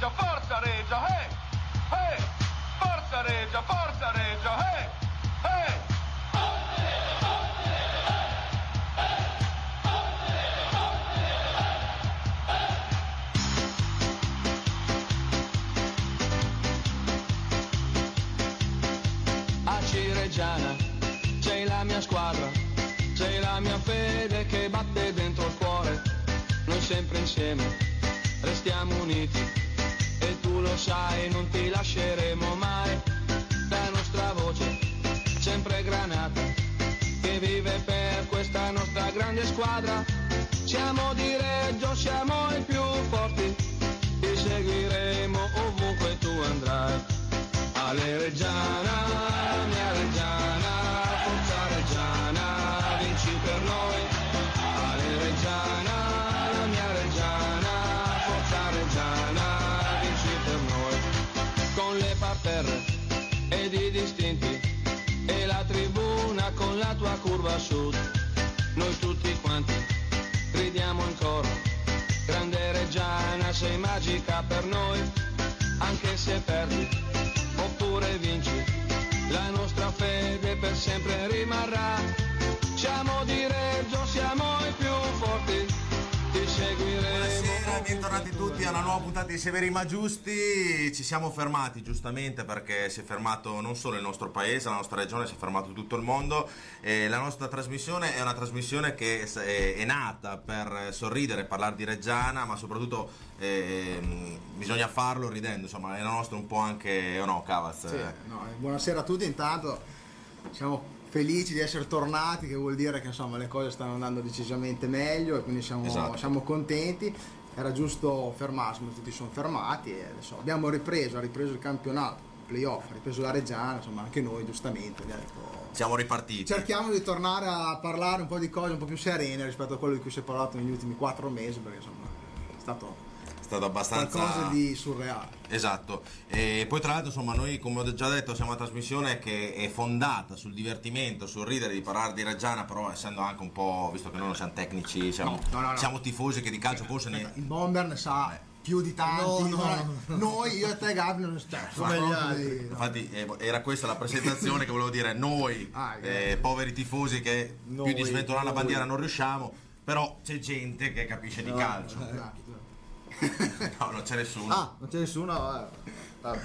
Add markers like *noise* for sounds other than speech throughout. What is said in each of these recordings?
Reggio, forza Reggio, hey! Hey! Forza Reggio, forza Reggio, hey! Hey! a Cireggiana c'è la mia squadra, c'è la mia fede che batte dentro il cuore, noi sempre insieme restiamo uniti lo sai non ti lasceremo mai, la nostra voce sempre granata che vive per questa nostra grande squadra, siamo di Reggio, siamo i più forti, ti seguiremo ovunque tu andrai. Ale Reggiana, mia sud. Noi tutti quanti gridiamo in coro. Grande Reggiana, sei magica per noi, anche se perdi oppure vinci, la nostra fede per sempre rimarrà. A una nuova puntata di Severi ma Giusti. Ci siamo fermati giustamente perché si è fermato non solo il nostro paese, la nostra regione, si è fermato tutto il mondo. E la nostra trasmissione è una trasmissione che è, nata per sorridere, parlare di Reggiana, ma soprattutto eh, bisogna farlo ridendo. Insomma, è la nostra un po' anche, o no, Cavaz? Sì, no, eh, buonasera a tutti, intanto siamo felici di essere tornati, che vuol dire che insomma, le cose stanno andando decisamente meglio e quindi siamo, Esatto. siamo contenti. Era giusto fermarsi, ma tutti sono fermati e adesso abbiamo ripreso, ha ripreso il campionato, playoff, ha ripreso la Reggiana, insomma anche noi giustamente. abbiamo detto, Siamo ripartiti. Cerchiamo di tornare a parlare un po' di cose un po' più serene rispetto a quello di cui si è parlato negli ultimi quattro mesi, perché insomma è stato stato abbastanza. qualcosa di surreale. Esatto, e poi tra l'altro insomma noi come ho già detto siamo una trasmissione che è fondata sul divertimento, sul ridere di parlare di Reggiana, però essendo anche un po', visto che noi non siamo tecnici, siamo, No, no, no. siamo tifosi che di calcio forse ne... Il bomber ne sa più di tanti. No, no, no. Noi, io e te Gabri non stiamo. Infatti eh, era questa la presentazione che volevo dire, noi *laughs* Ah, eh, poveri tifosi che più Noi, di sventolare la bandiera non riusciamo, però c'è gente che capisce di calcio. Esatto. *laughs* No, non c'è nessuno. Ah, non c'è nessuno. eh.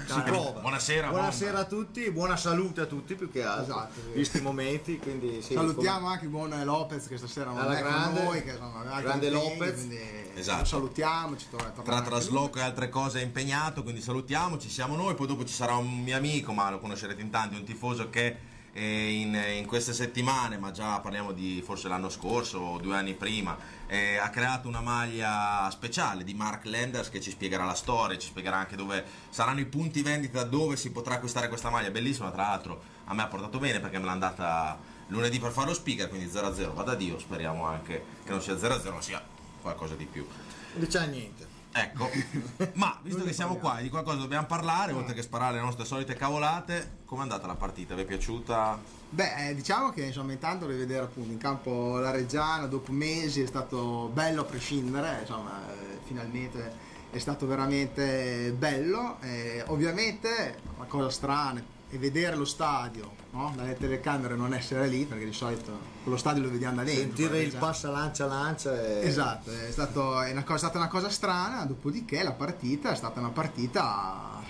Si prova. buonasera, Buonasera a tutti, buona salute a tutti più che altro. Esatto, sì. Visti i momenti, quindi sì, Salutiamo anche il buon Lopez che stasera non Alla è grande, con noi, che altri grande Lopez. quindi Esatto. Lo salutiamo, ci torna tra anche trasloco e altre cose è impegnato, quindi salutiamo, ci siamo noi, poi dopo ci sarà un mio amico, ma lo conoscerete in tanti, un tifoso che in, in queste settimane, ma già parliamo di forse l'anno scorso o due anni prima, eh, ha creato una maglia speciale di Mark Lenders che ci spiegherà la storia, ci spiegherà anche dove saranno i punti vendita dove si potrà acquistare questa maglia, bellissima tra l'altro, a me ha portato bene perché me l'ha andata lunedì per fare lo speaker, quindi 0-0, vada Dio, speriamo anche che non sia 0-0, ma sia qualcosa di più. Non c'è niente. Ecco, *laughs* ma visto che siamo qua e di qualcosa dobbiamo parlare, oltre che sparare le nostre solite cavolate, com'è andata la partita? Vi è piaciuta? Beh, eh, diciamo che insomma intanto rivedere appunto in campo la Reggiana dopo mesi è stato bello a prescindere, insomma eh, finalmente è stato veramente bello. Eh, ovviamente la cosa strana è vedere lo stadio no? dalle telecamere non essere lì perché di solito quello stadio lo vediamo da dentro. Sentire il già- passa lancia lancia è... Esatto, è, stato- è una cosa- è stata una cosa strana, dopodiché la partita è stata una partita,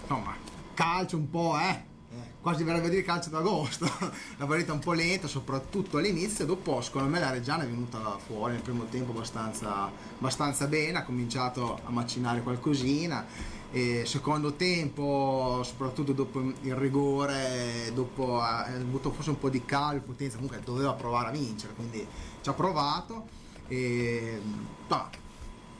insomma, calcio un po', eh, quasi verrebbe a dire calcio d'agosto, *laughs* una partita un po' lenta, soprattutto all'inizio, dopo secondo me la Reggiana è venuta fuori nel primo tempo abbastanza, abbastanza bene, ha cominciato a macinare qualcosina. E secondo tempo, soprattutto dopo il rigore, dopo ha avuto forse un po' di calo, potenza, comunque doveva provare a vincere, quindi ci ha provato. E, no,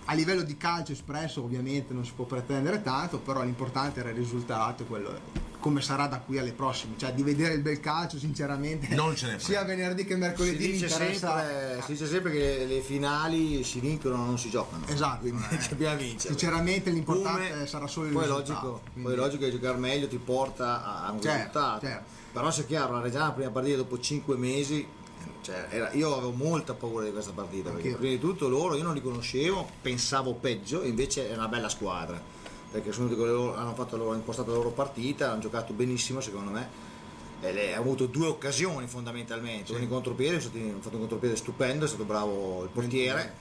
a livello di calcio espresso ovviamente non si può pretendere tanto, però l'importante era il risultato, quello come sarà da qui alle prossime, cioè di vedere il bel calcio sinceramente Non ce ne *laughs* frega. sia venerdì che Si mercoledì mi dice, interessa sempre, si dice sempre che le finali si vincono non si giocano. Esatto, Quindi eh. dobbiamo vincere. Sinceramente l'importante Come- sarà solo il poi risultato, logico, quindi- poi è logico che giocare meglio ti porta a a un Certo, risultato. certo. Però se è chiaro, la Reggiana la prima partita dopo 5 mesi, cioè, era- io avevo molta paura di questa partita, perché Anch'io. prima di tutto loro io non li conoscevo, pensavo peggio, invece è una bella squadra. perché sono venuti con loro- hanno fatto loro, impostato la loro partita, hanno giocato benissimo secondo me. Ha avuto due occasioni fondamentalmente, uno in contropiede, hanno fatto un contropiede stupendo, è stato bravo il portiere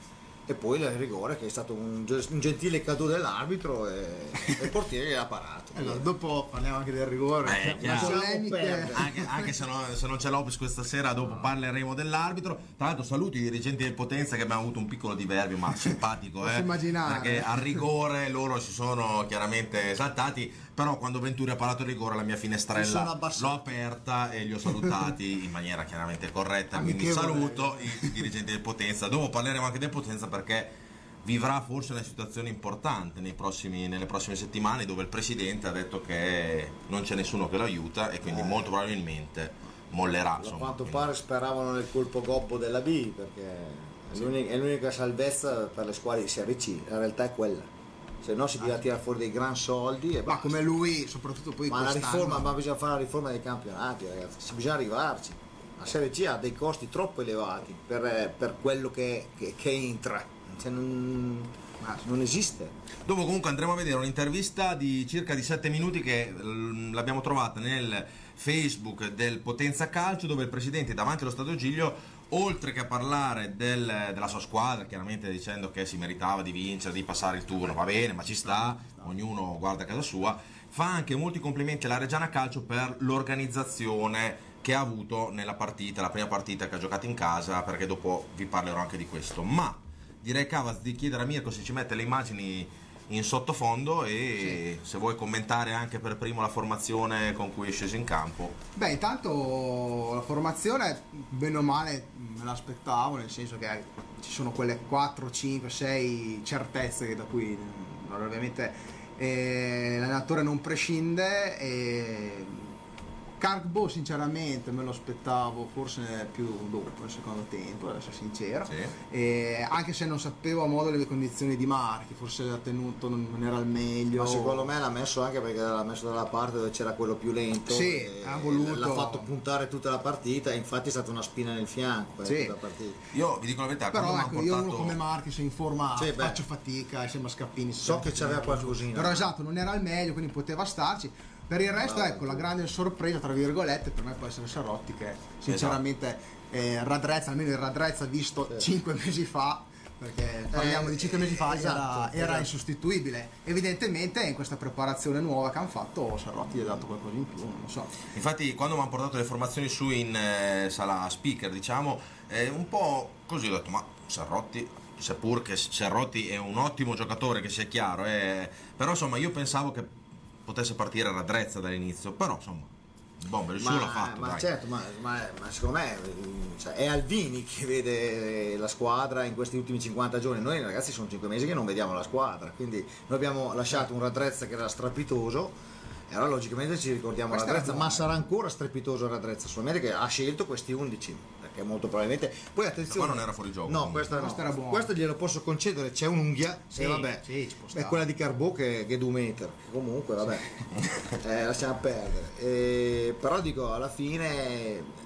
e poi il rigore che è stato un, un gentile cadeau dell'arbitro e, e il portiere l'ha parato. Allora, dopo parliamo anche del rigore. Eh, anche, anche se, non, se non c'è Lopez questa sera dopo parleremo dell'arbitro tra l'altro saluto i dirigenti del Potenza che abbiamo avuto un piccolo diverbio ma *laughs* simpatico eh, immaginare. perché al rigore loro si sono chiaramente esaltati però quando Venturi ha parlato di rigore la mia finestrella l'ho aperta e li ho salutati in maniera chiaramente corretta quindi Amichevole. saluto i, dirigenti del Potenza dopo parleremo anche del Potenza perché vivrà forse una situazione importante nei prossimi- nelle prossime settimane dove il presidente ha detto che non c'è nessuno che lo aiuta e quindi molto probabilmente mollerà. A quanto Quindi- pare speravano nel colpo gobbo della B perché è l'unica, è l'unica salvezza per le squadre di Serie C, la realtà è quella. Se no si deve tirare fuori dei gran soldi e Ma basta. come lui, soprattutto poi Ma riforma, ma bisogna fare la riforma dei campionati, ragazzi. Si- Bisogna arrivarci. La Serie C ha dei costi troppo elevati per, per quello che, che- che entra. Cioè, non, non esiste. Dopo comunque andremo a vedere un'intervista di circa di 7 minuti che mm, l'abbiamo trovata nel Facebook del Potenza Calcio dove il presidente davanti allo Stadio Giglio oltre che a parlare del- della sua squadra chiaramente dicendo che si meritava di vincere, di passare il turno, va bene ma ci sta, ognuno guarda casa sua, fa anche molti complimenti alla Reggiana Calcio per l'organizzazione che ha avuto nella partita, la prima partita che ha giocato in casa perché dopo vi parlerò anche di questo, ma direi Cavaz di chiedere a Mirko se ci mette le immagini in sottofondo e se vuoi commentare anche per primo la formazione con cui è sceso in campo. Beh, intanto la formazione, bene o male, me l'aspettavo, nel senso che ci sono quelle 4, 5, 6 certezze che da cui ovviamente eh, l'allenatore non prescinde. E Cargbo sinceramente me lo aspettavo forse più dopo il secondo tempo, ad essere sincero. Sì. E anche se non sapevo a modo le condizioni di Marchi, forse l'ha tenuto, non, era al meglio. Ma secondo me l'ha messo anche perché l'ha messo dalla parte dove c'era quello più lento. Sì, ha voluto- L'ha fatto puntare tutta la partita, infatti è stata una spina nel fianco per Sì. tutta la partita. Io vi dico la verità, Però quando ecco, mi io uno come portato... Marchi se in forma Sì, beh. faccio fatica sembra Scappini. So che c'aveva qualcosina. Però esatto, non era al meglio, quindi poteva starci. Per il resto, Bravo. ecco, la grande sorpresa, tra virgolette, per me può essere Sarrotti che sinceramente eh, raddrezza, almeno il raddrezza visto 5 mesi fa, perché parliamo Eh, di 5 mesi fa, esatto, era, era esatto. insostituibile. Evidentemente in questa preparazione nuova che hanno fatto, Sarrotti gli ha dato qualcosa in più, non lo so. Infatti quando mi hanno portato le formazioni su in eh, sala speaker, diciamo, eh, un po' così ho detto, ma Serrotti, seppur che Serrotti è un ottimo giocatore, che sia chiaro, eh, però insomma io pensavo che potesse partire a raddrezza dall'inizio, però insomma, bomber il suo l'ha fatto. ma dai. certo, ma, ma- ma secondo me mm, cioè, è Alvini che vede la squadra in questi ultimi 50 giorni. Noi ragazzi sono 5 mesi che non vediamo la squadra, quindi noi abbiamo lasciato un Radrezza che era strepitoso. E allora logicamente ci ricordiamo Questa Radrezza, ma sarà ancora strepitoso Radrezza, solamente che ha scelto questi 11, perché molto probabilmente... Poi attenzione... qua non era fuori gioco, No, questa, no. Questa era buona. Questa glielo posso concedere, c'è un'unghia, Sì, e vabbè, sì, è quella di Carbò che, che è 2 metri, comunque vabbè, eh, lasciamo perdere. Eh, però dico, alla fine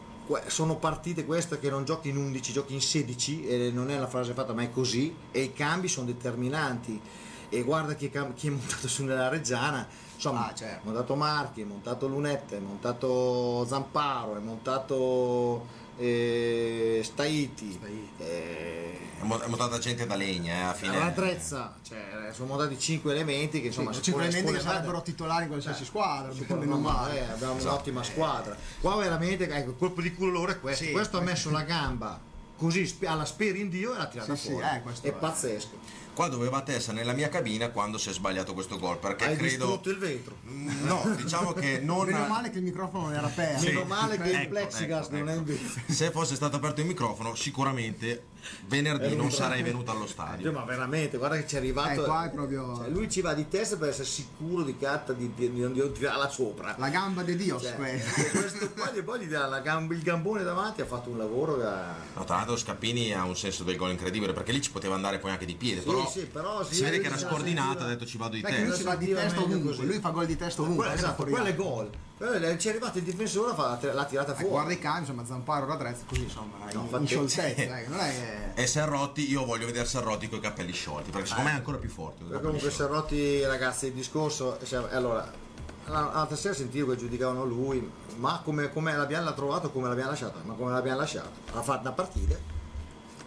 sono partite queste che non giochi in 11, giochi in 16 e non è una frase fatta ma è così e i cambi sono determinanti e guarda chi è, cam- chi è montato su nella Reggiana insomma Ah, certo. è montato Marchi, è montato Lunette, è montato Zamparo, è montato eh, Staiti, eh, È montata gente da legna, eh, a fine... Radrezza, cioè, sono montati 5 elementi che insomma Sì, si può- cinque elementi che sarebbero titolari in qualsiasi Eh, squadra, meno no, male. eh, abbiamo Esatto. un'ottima squadra. Qua veramente ecco, il colpo di culo loro è questo. Sì, questo ha messo la gamba così alla speri in Dio e l'ha tirata Sì, sì, fuori. eh, questo è è- pazzesco. Qua dovevate essere nella mia cabina quando si è sbagliato questo gol, perché Hai credo... distrutto il vetro. Mm, No, diciamo che *laughs* non... Meno male che il microfono non era aperto. Meno male che il Ecco, plexigas ecco, non è ecco. in vetro. Se fosse stato aperto il microfono, sicuramente venerdì non sarei venuto allo Dio, stadio. ma veramente, guarda che ci è arrivato. Eh, qua è proprio- Cioè, lui ci va di testa per essere sicuro di carta di, di, di, di tirarla sopra. La gamba di Dio, Cioè, e questo qua gli poi gli dà la gamba- il gambone davanti, ha fatto un lavoro ha- No, tra l'altro Scappini ha un senso del gol incredibile perché lì ci poteva andare poi anche di piede, Sì, però sì, però sì, si vede che era scordinato, ha detto ci vado di che lui testa. si va di testa ovunque, lui fa gol di testa ovunque. Quello, da esatto, è gol. Quello- Ci è arrivato il difensore, fa- l'ha tirata Eh, fuori. guarda i cambi, insomma, Zamparo Radrezzo così, insomma, in, in infatti- scioltezza, *laughs* eh, non è che... E Serrotti, io voglio vedere Serrotti con i capelli sciolti, perché secondo me è ancora più forte. capelli comunque. Serrotti, ragazzi, il discorso. cioè, allora, la- l'altra sera sentivo che giudicavano lui, ma come, come l'abbiamo trovato, come l'abbiamo lasciato? Ma come l'abbiamo lasciato? Ha fatto una partita,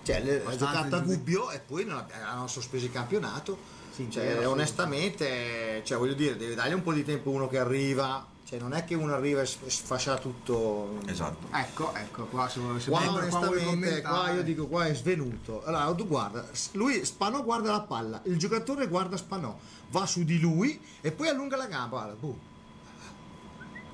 cioè, le- ha giocato a gubbio e poi non hanno sospeso il campionato. Sì, Cioè, onestamente, cioè, voglio dire, devi dargli un po' di tempo uno che arriva. Cioè, non è che uno arriva e sfascia tutto. Esatto. Ecco, ecco, qua se, se Qua qua onestamente, qua commentare- io dico qua è svenuto. Allora tu guarda, lui Spanò guarda la palla, il giocatore guarda Spanò, va su di lui e poi allunga la gamba. Guarda, boh.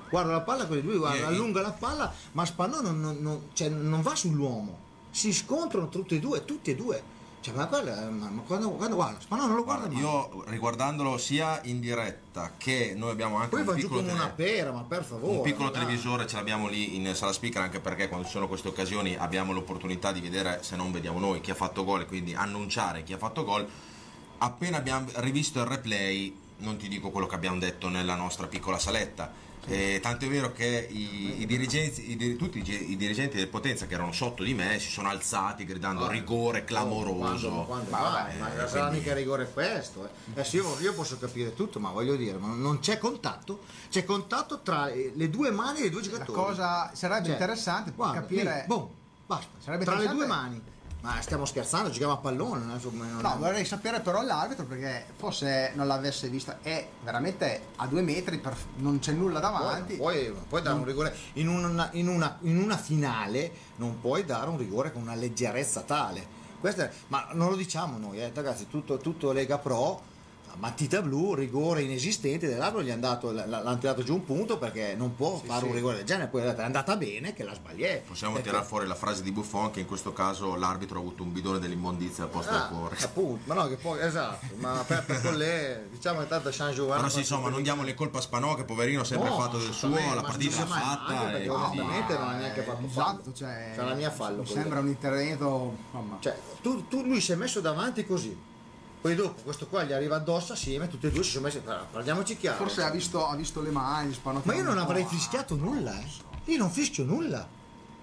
Guarda la palla, quelli lui guarda, Io- allunga la palla, ma Spanò non, non- non- cioè, non va sull'uomo. Si scontrano tutti e due, tutti e due. Cioè, ma, quella- ma- ma quando, quando guarda, Spanò non lo guarda Guarda, mai. io riguardandolo sia in diretta che noi abbiamo anche Poi un va giù piccolo, come una pera, ma per favore. un piccolo dai. televisore, ce l'abbiamo lì in sala speaker anche perché quando ci sono queste occasioni abbiamo l'opportunità di vedere, se non vediamo noi, chi ha fatto gol e quindi annunciare chi ha fatto gol. Appena abbiamo rivisto il replay, non ti dico quello che abbiamo detto nella nostra piccola saletta. Eh, tanto è vero che i, i dirigenti, i tutti i, dirigenti del Potenza che erano sotto di me si sono alzati gridando rigore clamoroso. Quando, quando Ma vai, vabbè, ma eh, sarà quindi- mica rigore questo. eh. Adesso io, io posso capire tutto, ma voglio dire, ma non c'è contatto. C'è contatto tra eh, le due mani dei due La giocatori. cosa sarebbe Cioè, interessante guarda, capire... lì, boom, basta. Sarebbe tra le due mani. Ma stiamo scherzando, giochiamo a pallone. non so come- non- No, vorrei sapere però l'arbitro perché forse non l'avesse vista. È veramente a due metri, per- non c'è nulla davanti. Poi, puoi, puoi dare un rigore in una, in, una, in una finale non puoi dare un rigore con una leggerezza tale è- ma non lo diciamo noi eh, ragazzi tutto, tutto Lega Pro matita blu rigore inesistente dell'arbitro gli hanno tirato giù un punto perché non può fare sì. un rigore del genere poi è andata bene che la sbagliè Possiamo Perché- tirare fuori la frase di Buffon che in questo caso l'arbitro ha avuto un bidone dell'immondizia al posto del Ah, cuore. appunto, ma no, che poi esatto, ma per, *laughs* le diciamo che tanto San Giovanni. Però sì, insomma, non diamo le colpe a Spanò che poverino ha sempre No, fatto del suo, la partita l'ha fatta e perché onestamente non ha neanche fatto fallo. Esatto, cioè, Sarà mia fallo Mi sembra un intervento. Cioè, tu, tu- lui si è messo davanti così. Poi dopo questo qua gli arriva addosso assieme, tutti e due si sono messi. Parliamoci chiaro. forse ha visto, ha visto le mani. Ma io non avrei fischiato nulla, eh. Io non fischio nulla.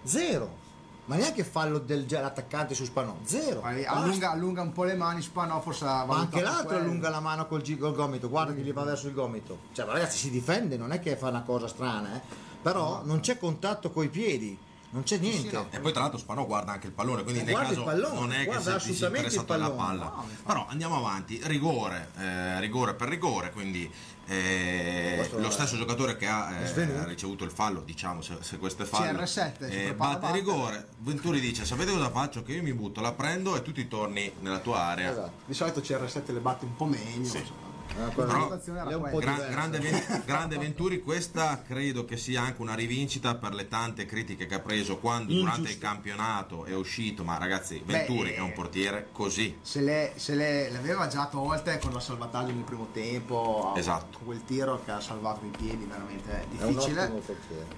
Zero. Ma neanche fallo dell'attaccante su Spanò. Zero. Basta. allunga, allunga un po' le mani, Spanò forse Ma anche l'altro quello. allunga la mano col, col gomito, guarda che gli va verso il gomito. Cioè, ma ragazzi, si difende, non è che fa una cosa strana, eh. Però non c'è contatto coi piedi, non c'è niente. E poi tra l'altro Spanò guarda anche il pallone, quindi Eh, nel caso il pallone, non è che ti si assolutamente interessato alla palla. Però andiamo avanti, rigore, eh, rigore per rigore, quindi eh, lo è- stesso giocatore che ha eh, è ricevuto il fallo, diciamo se, se questo è fallo, CR7, si eh, batte rigore, Venturi dice sapete cosa faccio? Che io mi butto, la prendo e tu ti torni nella tua area. Esatto. Di solito CR7 le batte un po' meglio. insomma. Eh, quello- Però- situazione era è un po' quella. Gra- diverso. grande, grande Venturi, questa credo che sia anche una rivincita per le tante critiche che ha preso quando durante Ingiusto. il campionato è uscito, ma ragazzi Venturi Beh, è un portiere così. Se le, se le, le aveva già tolte con la salvataggio nel primo tempo, Esatto. con quel tiro che ha salvato i piedi, veramente È un difficile.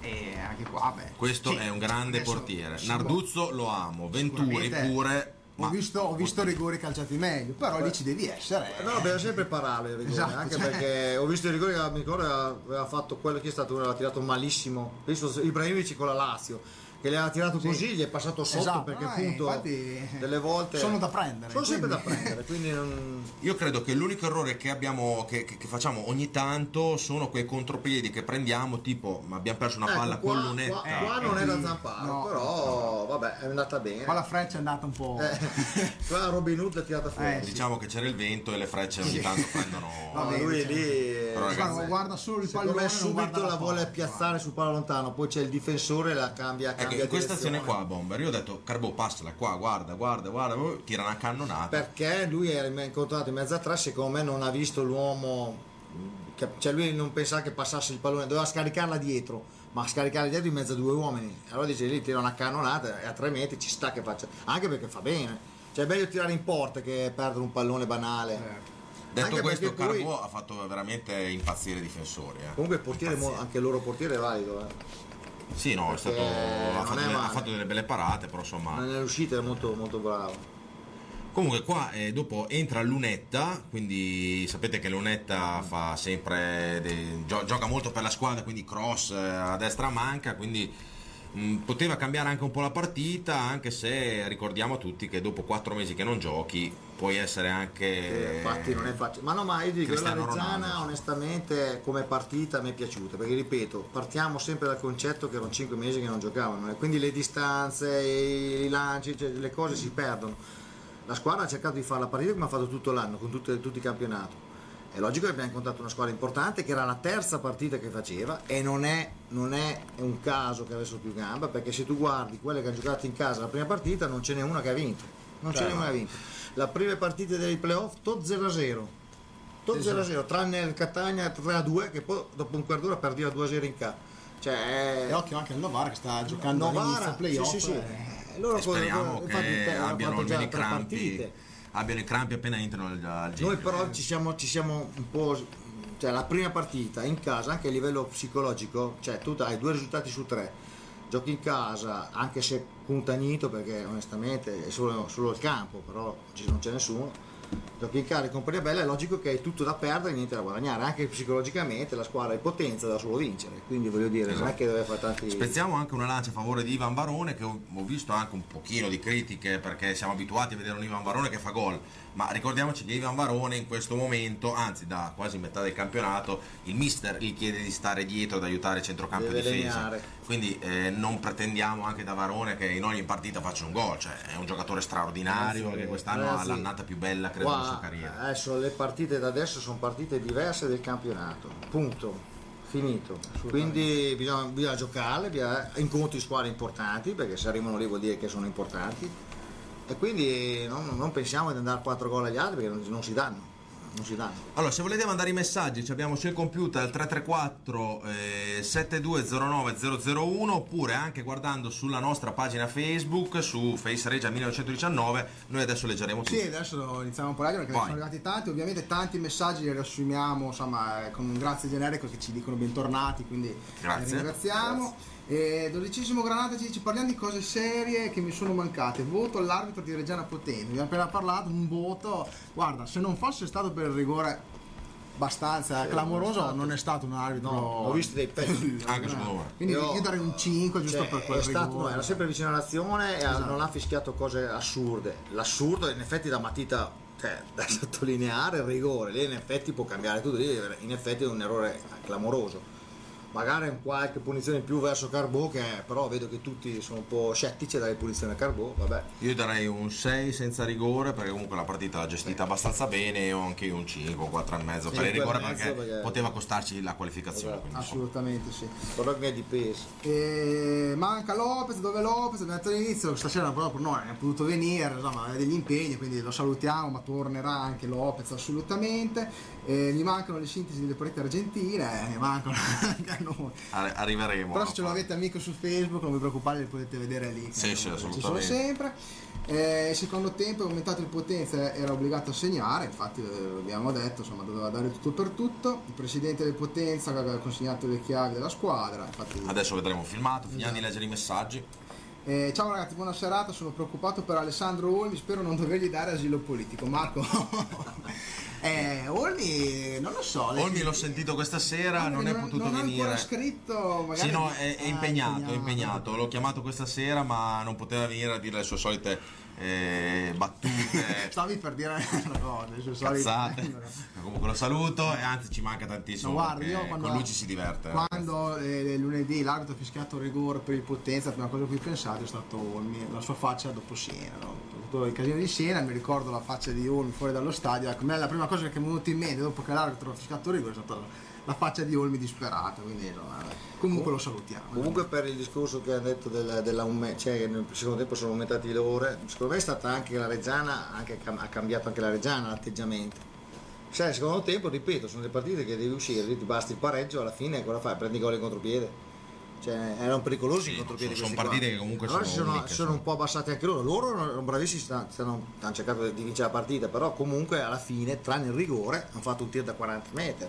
E anche qua, beh. Questo sì, è un grande portiere. Narduzzo lo amo, Venturi sicuramente Ho visto, ho visto rigori calciati meglio, però lì ci devi essere. No, bisogna sempre parare il rigore, Esatto, anche cioè- perché ho visto il rigore che mi ricordo aveva, fatto quello che è stato, aveva tirato malissimo. Penso Ibrahimovic con la Lazio, che le aveva tirato Sì. così, gli è passato sotto Esatto, perché no, appunto infatti delle volte sono da prendere, Sono sempre da quindi- prendere, quindi non... *laughs* Io credo che l'unico errore che, abbiamo, che, che- che facciamo ogni tanto sono quei contropiedi che prendiamo, tipo ma abbiamo perso una Ecco, palla qua, con lunetta. qua- qua Eh, non è da sì. zampare, No. però vabbè, è andata bene. Qua la freccia è andata un po'. Eh, *laughs* qua Robin Hood l'ha tirata fuori. Eh, sì. Diciamo che c'era il vento e le frecce ogni tanto prendono. *laughs* No, Vabbè, lui diciamo. lì Però, ragazzi, Guarda, solo il pallone. subito la vuole porta, piazzare sul palo lontano, poi c'è il difensore e la cambia, Ecco, cambia in questa azione qua, Bomber, io ho detto Carbo passala qua, guarda, guarda, guarda, poi tira una cannonata. Perché lui era incontrato in mezzo a tre, secondo me non ha visto l'uomo, cioè lui non pensava che passasse il pallone, doveva scaricarla dietro, ma scaricarla dietro in mezzo a due uomini. Allora dice lì tira una cannonata e a tre metri ci sta che faccia, anche perché fa bene. Cioè è meglio tirare in porta che perdere un pallone banale. Certo. Detto anche questo, Carbo ha fatto veramente impazzire i difensori. eh. Comunque il portiere, mo- anche il loro portiere è valido, eh. Sì, no, è stato, ha, fatto è delle, ha fatto delle belle parate, però insomma. nell'uscita è molto, molto bravo. Comunque qua eh, dopo entra Lunetta, quindi sapete che Lunetta fa sempre de- gio- gioca molto per la squadra, quindi cross eh, a destra manca, quindi mh, poteva cambiare anche un po' la partita, anche se ricordiamo tutti che dopo quattro mesi che non giochi puoi essere anche Eh, Infatti non è facile. Ma no, ma io dico, la Cristiano Reggiana Ronaldo. onestamente come partita mi è piaciuta, perché ripeto, partiamo sempre dal concetto che erano 5 mesi che non giocavano, e quindi le distanze, i lanci, cioè, le cose si perdono. La squadra ha cercato di fare la partita come ha fatto tutto l'anno, con tutte- tutti i campionati. È logico che abbiamo incontrato una squadra importante che era la terza partita che faceva e non è, non è un caso che avessero più gamba perché se tu guardi quelle che hanno giocato in casa la prima partita non ce n'è una che ha vinto. Non ce n'è una che ha vinto. La prima partita dei playoff, tot 0-0. Tot 0-0, tranne il Catania 3-2 che poi dopo un quarto d'ora perdeva 2-0 in casa. Cioè, E occhio anche al Novara che sta giocando all'inizio Novara, playoff. sì, sì, sì. eh. Loro speriamo infatti, che hanno abbiano almeno i crampi, abbiano i crampi appena entrano al, al giro. Noi però ci siamo, ci siamo un po'. Cioè la prima partita in casa, anche a livello psicologico, cioè tu hai due risultati su tre, giochi in casa, anche se puntanito, perché onestamente è solo, solo il campo, però non c'è nessuno. Giochi in casa e compagnia bella, è logico che hai tutto da perdere e niente da guadagnare, anche psicologicamente la squadra è potenza da solo vincere, quindi voglio dire, non è che deve fare tanti. Spezziamo anche una lancia a favore di Ivan Barone che ho visto anche un pochino di critiche perché siamo abituati a vedere un Ivan Barone che fa gol, ma ricordiamoci che Ivan Barone in questo momento, anzi da quasi metà del campionato, il mister gli chiede di stare dietro ad aiutare centrocampo Deve e difesa. legnare. Quindi eh, non pretendiamo anche da Varone che in ogni partita faccia un gol, cioè è un giocatore straordinario Ragazzi, che quest'anno ragazzi, ha l'annata più bella credo Qua, della sua carriera. Adesso le partite da adesso sono partite diverse del campionato. Punto. Finito. Quindi bisogna, bisogna giocarle, bisogna incontri squadre importanti, perché se arrivano lì vuol dire che sono importanti. E quindi non, non pensiamo di andare a 4 gol agli altri perché non, non si danno. Non si danno. Allora, se volete mandare i messaggi, ci abbiamo sul computer il 334 eh, 7209 001 oppure anche guardando sulla nostra pagina Facebook su Face Regia 1919. Noi adesso leggeremo tutti. Sì, adesso iniziamo un po' a leggere perché ne sono arrivati tanti, ovviamente tanti messaggi li riassumiamo insomma eh, con un grazie generico che ci dicono bentornati, quindi Grazie. li ringraziamo. E dodicesimo Granata ci dice parliamo di cose serie che mi sono mancate. Voto all'arbitro di Reggiana Potente. Abbiamo appena parlato, un voto. Guarda, se non fosse stato per il rigore abbastanza Sì, clamoroso, non è stato. non è stato un arbitro. No, ho visto dei pezzi. Anche secondo me. Quindi Io- io darei un 5 giusto Cioè, per quel stato, rigore. no, era sempre vicino all'azione e Esatto. non ha fischiato cose assurde. L'assurdo in effetti da matita cioè, *laughs* da sottolineare il rigore, lì in effetti può cambiare tutto, lì in effetti è un errore clamoroso. Magari un qualche punizione in più verso Carbò, che però vedo che tutti sono un po' scettici dalle punizioni a Carbò, vabbè. Io darei un 6 senza rigore perché comunque la partita l'ha gestita abbastanza bene o anche io un 5, un 4 e mezzo per il rigore mezzo perché, perché- poteva costarci la qualificazione. Esatto. Assolutamente sì. Però mi è di peso. E manca Lopez, dove Lopez? Abbiamo detto all'inizio, stasera proprio no, non è potuto venire, insomma, ha degli impegni, quindi lo salutiamo, ma tornerà anche Lopez assolutamente. E gli mancano le sintesi delle partite argentine, e mancano *laughs* anche noi. Arri- arriveremo. Però se ce l'avete amico su Facebook, non vi preoccupate, li potete vedere lì. Sì, sì, ci sono assolutamente. sempre. Eh, secondo tempo è aumentato il Potenza, era obbligato a segnare, infatti eh, abbiamo detto, insomma, doveva dare tutto per tutto. Il presidente del Potenza aveva consegnato le chiavi della squadra, infatti Adesso vedremo il filmato, finiamo Esatto. di leggere i messaggi. Eh, ciao ragazzi, buona serata. Sono preoccupato per Alessandro Olmi. Spero non dovergli dare asilo politico. Marco, *laughs* eh, Olmi, non lo so. Olmi l'ho sentito questa sera, Ah, non è potuto non venire. ancora scritto, magari. Sì, no, è, è Ah, impegnato, è impegnato. L'ho chiamato questa sera, ma non poteva venire a dire le sue solite eh, battute, *laughs* Stavi per dire una cosa, le sue solite- cazzate. *laughs* Comunque lo saluto e anzi ci manca tantissimo. No, guarda, io quando, con lui ci si diverte. Quando eh, lunedì l'arbitro ha fischiato il rigore per il Potenza, la prima cosa a cui pensato è stato Olmi, la sua faccia dopo Siena. No? Tutto il casino di Siena, mi ricordo la faccia di Olmi fuori dallo stadio. Ecco, la prima cosa che mi è venuta in mente dopo che l'arbitro ha fischiato rigore è stata la, faccia di Olmi disperata. Quindi, no. Comunque lo salutiamo. Comunque per il discorso che hanno detto del- dell'aume- cioè nel secondo tempo sono aumentati le ore, secondo me è stata anche la Reggiana, anche, ha cambiato anche la Reggiana l'atteggiamento. Il secondo tempo, ripeto, sono le partite che devi uscire, ti basti il pareggio, alla fine cosa fai? Prendi gol in contropiede. Cioè, erano pericolosi Sì, i contropiedi. sono- sono partite che comunque allora sono sono, uniche, sono un po' abbassati anche loro. Loro erano bravissimi, stanno, stanno- hanno cercato di vincere la partita, però comunque alla fine, tranne il rigore, hanno fatto un tiro da 40 metri.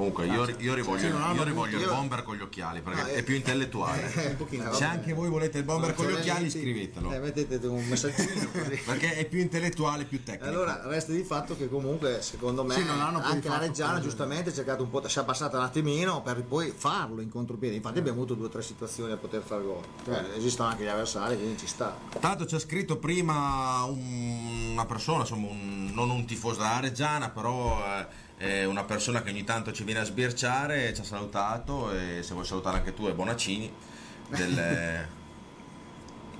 Comunque io, io rivoglio, Sì, io rivoglio il io- bomber con gli occhiali perché Ah, eh. è più intellettuale. un pochino, Se anche voi volete il bomber con gli occhiali Mettete- scrivetelo. Eh, mettete un messaggino *laughs* così. Perché è più intellettuale, più tecnico. Allora resta di fatto che comunque secondo me Sì, anche la Reggiana giustamente ha cercato un po', si è passata un attimino per poi farlo in contropiede. Infatti abbiamo avuto due o tre situazioni a poter fare gol. Cioè, esistono anche gli avversari, quindi ci sta. Tanto ha scritto prima un- una persona, insomma, un- non un tifoso della Reggiana, però eh, è una persona che ogni tanto ci viene a sbirciare, ci ha salutato e se vuoi salutare anche tu è Bonaccini del, *laughs*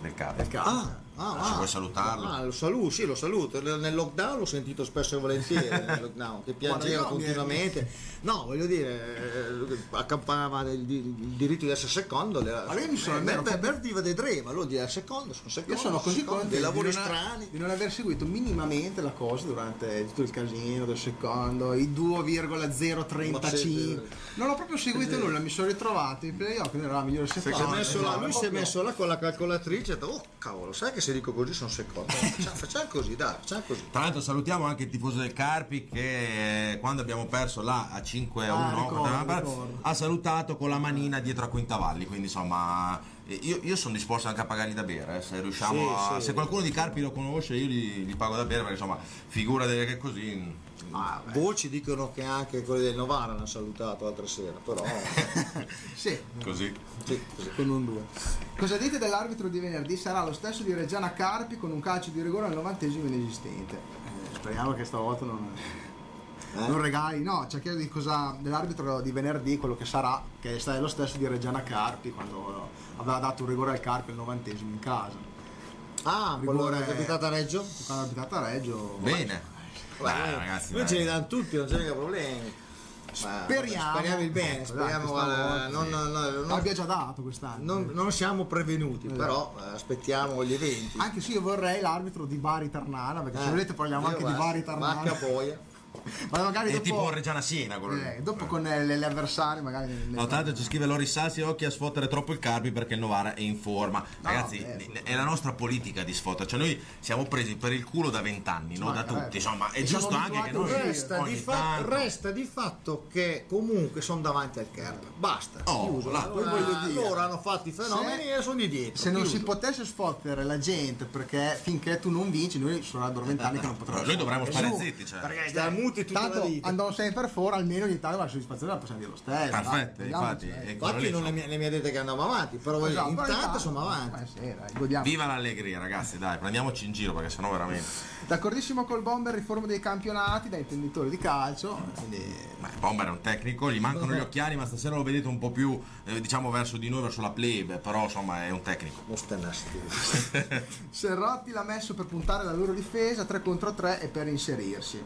del Capo. Ah, ah, Se ah. vuoi salutarlo. Ah, lo saluto, sì, lo saluto. Nel lockdown l'ho sentito spesso e volentieri, nel lockdown, che piangeva continuamente. No, voglio dire, eh, accampava il, il diritto di essere secondo. Le, Ma io mi sono- eh, per diva dei tre, ma lui di essere secondo, sono secondo. Io sono così secondo, contento dei lavori di non, strani. di non aver seguito minimamente la cosa durante tutto il casino del secondo, i 2,035. Ma Non ho proprio seguito nulla, mi sono ritrovato in playoff, quindi era la migliore Si seconda. messo là, Esatto, lui si è messo là con la calcolatrice e ha detto, oh cavolo, sai che se dico così sono secondo. *laughs* Facciamo, facciamo così, dai, facciamo così. Tra l'altro salutiamo anche il tifoso del Carpi che eh, quando abbiamo perso là a 5 a 1 Ah, ricordo, ricordo. ha salutato con la manina dietro a Quintavalli, quindi insomma eh, io, io sono disposto anche a pagargli da bere, eh, se riusciamo Sì, a- sì. se qualcuno di Carpi lo conosce io gli, gli pago da bere perché insomma figura delle che così Ah, Voci dicono che anche quelli del Novara hanno salutato l'altra sera, però *laughs* Sì, così. sì, così. con un 2. Cosa dite dell'arbitro di venerdì? Sarà lo stesso di Reggiana Carpi con un calcio di rigore al novantesimo inesistente. Eh, speriamo che stavolta non, Eh? non regali. No, ci ha chiesto di cosa dell'arbitro di venerdì, quello che sarà, che è lo stesso di Reggiana Carpi quando aveva dato un rigore al Carpi al novantesimo in casa. Ah, Rigore- che è capitato a Reggio? Quando ha abitato a Reggio. Bene. Beh, Dai, ragazzi, noi ce ne danno tutti, non c'è mica problemi. Speriamo. speriamo il bene, Ecco, speriamo volta, non, sì. non- non- non- Abbia già dato quest'anno. non- non siamo prevenuti, Esatto. però eh, aspettiamo gli eventi. Anche se io vorrei l'arbitro di Bari Ternana, perché se Eh, volete parliamo anche di guarda, Bari Ternana. Vacca boia. Ma magari È dopo, tipo Reggiana Siena quello eh, dopo con eh, le, le avversarie magari. ne- No, tanto ci scrive Lori Salsi occhi a sfottere troppo il Carpi perché il Novara è in forma. Ragazzi, beh, è la nostra politica di sfottere. Cioè, noi siamo presi per il culo da vent'anni, non da magari. tutti. Insomma, è giusto anche che noi Resta di, fa- tanto- resta di fatto che comunque sono davanti al Kerb. Basta. Oh, chiuso. là, Allora, loro hanno fatto i fenomeni se- e sono di dietro. Se non chiuso. si potesse sfottere la gente perché finché tu non vinci, noi sarebbero vent'anni che non potremmo. Noi dovremmo stare zitti, cioè. Perché muti tutta Tanto la vita. andano sempre fuori, almeno ogni tanto la soddisfazione la possiamo dire lo stesso. Perfetto, infatti. Infatti lì, non le insomma. mi, le mi dite che andiamo avanti, però Esatto, intanto siamo avanti. Eh sì, dai, godiamo. Viva l'allegria, ragazzi, dai, prendiamoci in giro perché sennò veramente. D'accordissimo col bomber, riforma dei campionati da intenditori di calcio. Quindi Beh, Bomber è un tecnico, gli mancano gli occhiali, ma stasera lo vedete un po' più, eh, diciamo, verso di noi, verso la plebe, però insomma è un tecnico. Mostenasti. *laughs* Serrotti l'ha messo per puntare la loro difesa 3 contro 3 e per inserirsi.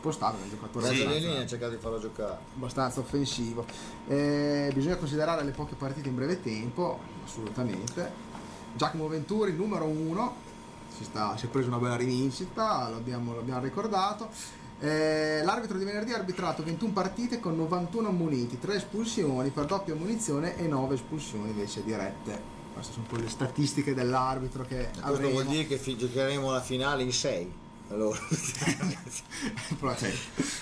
Può stare un giocatore Sì. ha cercato di farlo giocare. abbastanza offensivo. Eh, bisogna considerare le poche partite in breve tempo, assolutamente. Giacomo Venturi, numero uno, si, sta- si è preso una bella rivincita, l'abbiamo, l'abbiamo ricordato. Eh, l'arbitro di venerdì ha arbitrato 21 partite con 91 ammoniti, 3 espulsioni per doppia ammonizione e 9 espulsioni invece dirette. Queste sono un po' le statistiche dell'arbitro che Questo avremo. vuol dire che fi- giocheremo la finale in 6. Allora,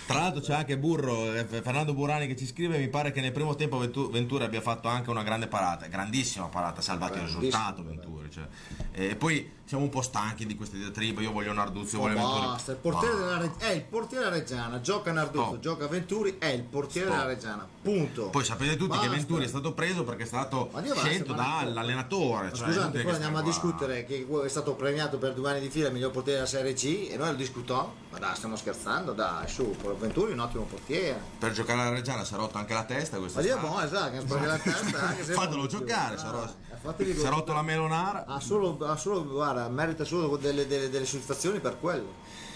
Tra l'altro c'è anche Burro, eh, Fernando Burani che ci scrive, mi pare che nel primo tempo Ventu- Venturi abbia fatto anche una grande parata, grandissima parata, ha salvato il risultato Venturi. cioè. E poi siamo un po' stanchi di queste diatribe, io voglio Narduzzi, io voglio Venturi. basta, il portiere Ah. della Re- è il portiere della Reggiana, gioca Narduzzo, Stop. gioca Venturi, è il portiere Stop. della Reggiana. Punto. Poi sapete tutti che Basta. Venturi è stato preso perché è stato scelto dall'allenatore. Cioè, Scusate, poi che andiamo a qua. discutere che è stato premiato per due anni di fila il miglior portiere della Serie C e noi lo discutiamo. Ma dai, stiamo scherzando, dai, su, Venturi è un ottimo portiere. Per giocare alla Reggiana si è rotto anche la testa questa Ma Dio, buono, esatto, che sbaglia la testa. anche se- *laughs* Fatelo giocare, si è Ah, rotto- eh, si è rotto la melonara. Ha solo, ha solo, guarda, merita solo delle, delle, delle soddisfazioni per quello.